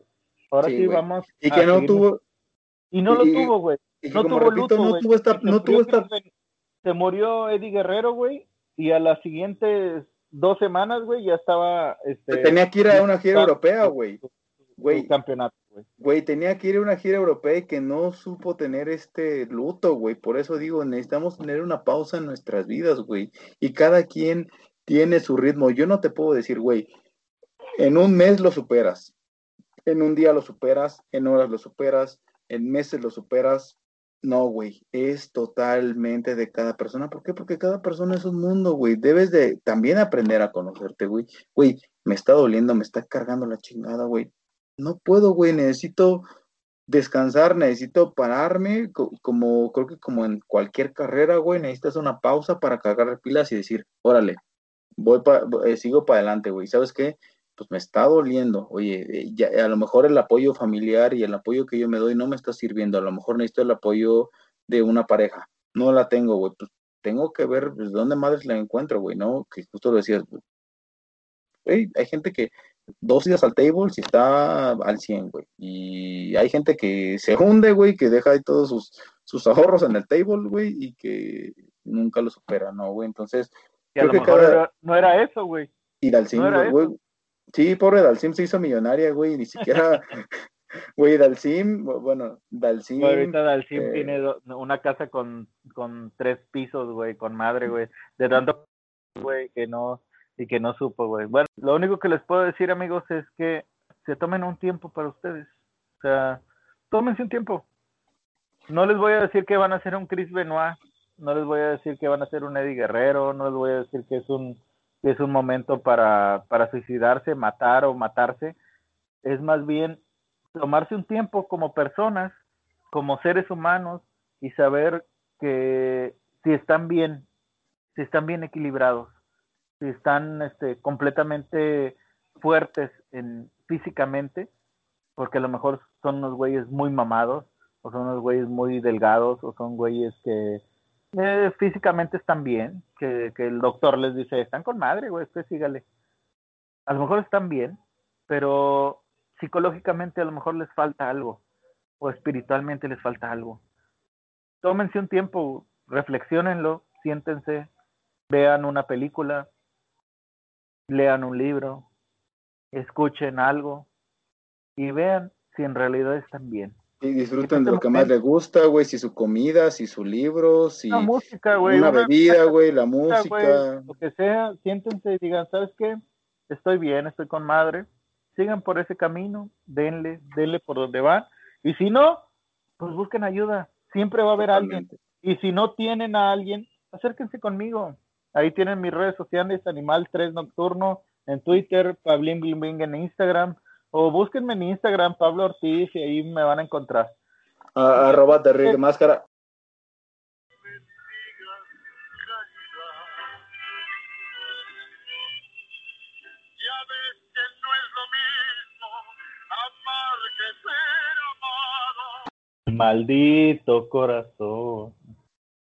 Ahora sí, vamos.
Y que no tuvo.
Y no lo tuvo, güey. No tuvo luto,
no tuvo esta. No tuvo esta...
Se murió Eddie Guerrero, güey. Y a las siguientes dos semanas, güey, ya estaba. Este,
tenía que ir a una gira europea, güey. Güey.
Campeonato, güey.
Güey, tenía que ir a una gira europea y que no supo tener este luto, güey. Por eso digo, necesitamos tener una pausa en nuestras vidas, güey. Y cada quien tiene su ritmo. Yo no te puedo decir, güey, en un mes lo superas en un día lo superas, en horas lo superas, en meses lo superas. No, güey, es totalmente de cada persona. ¿Por qué? Porque cada persona es un mundo, güey. Debes de también aprender a conocerte, güey. Güey, me está doliendo, me está cargando la chingada, güey. No puedo, güey, necesito descansar, necesito pararme, como creo que como en cualquier carrera, güey, necesitas una pausa para cargar pilas y decir, órale, voy pa, eh, sigo para adelante, güey. ¿Sabes qué? Pues me está doliendo. Oye, eh, ya, a lo mejor el apoyo familiar y el apoyo que yo me doy no me está sirviendo. A lo mejor necesito el apoyo de una pareja. No la tengo, güey. Pues tengo que ver pues, dónde madres la encuentro, güey, ¿no? Que justo lo decías. Güey, hay gente que dos días al table si está al 100, güey. Y hay gente que se hunde, güey, que deja ahí todos sus, sus ahorros en el table, güey, y que nunca lo supera, ¿no, güey? Entonces...
a lo mejor no era eso, güey.
Ir al 100, güey Sí, pobre Dalsim se hizo millonaria, güey, ni siquiera, güey, Dalsim, bueno, Dalsim.
ahorita Dalsim eh, tiene una casa con, con tres pisos, güey, con madre, güey, de tanto, güey, que no, y que no supo, güey. Bueno, lo único que les puedo decir, amigos, es que se tomen un tiempo para ustedes. O sea, tómense un tiempo. No les voy a decir que van a ser un Chris Benoit, no les voy a decir que van a ser un Eddie Guerrero, no les voy a decir que es un es un momento para, para suicidarse, matar o matarse, es más bien tomarse un tiempo como personas, como seres humanos y saber que si están bien, si están bien equilibrados, si están este, completamente fuertes en, físicamente, porque a lo mejor son unos güeyes muy mamados, o son unos güeyes muy delgados, o son güeyes que eh, físicamente están bien, que, el doctor les dice, están con madre, güey, usted sígale. A lo mejor están bien, pero psicológicamente a lo mejor les falta algo, o espiritualmente les falta algo. Tómense un tiempo, reflexionenlo, siéntense, vean una película, lean un libro, escuchen algo y vean si en realidad están bien.
Y disfruten de lo que más les gusta, güey, si su comida, si su libro, si
la música, güey,
una, bebida, güey, la música.
lo que sea, siéntense y digan, ¿sabes qué? Estoy bien, estoy con madre. Sigan por ese camino, denle, denle por donde van. Y si no, pues busquen ayuda. Siempre va a haber alguien. Y si no tienen a alguien, acérquense conmigo. Ahí tienen mis redes sociales, Animal 3 Nocturno, en Twitter, Pablín Bling Bling en Instagram o búsquenme en Instagram, Pablo Ortiz, y ahí me van a encontrar.
Arroba terrible máscara.
Maldito corazón.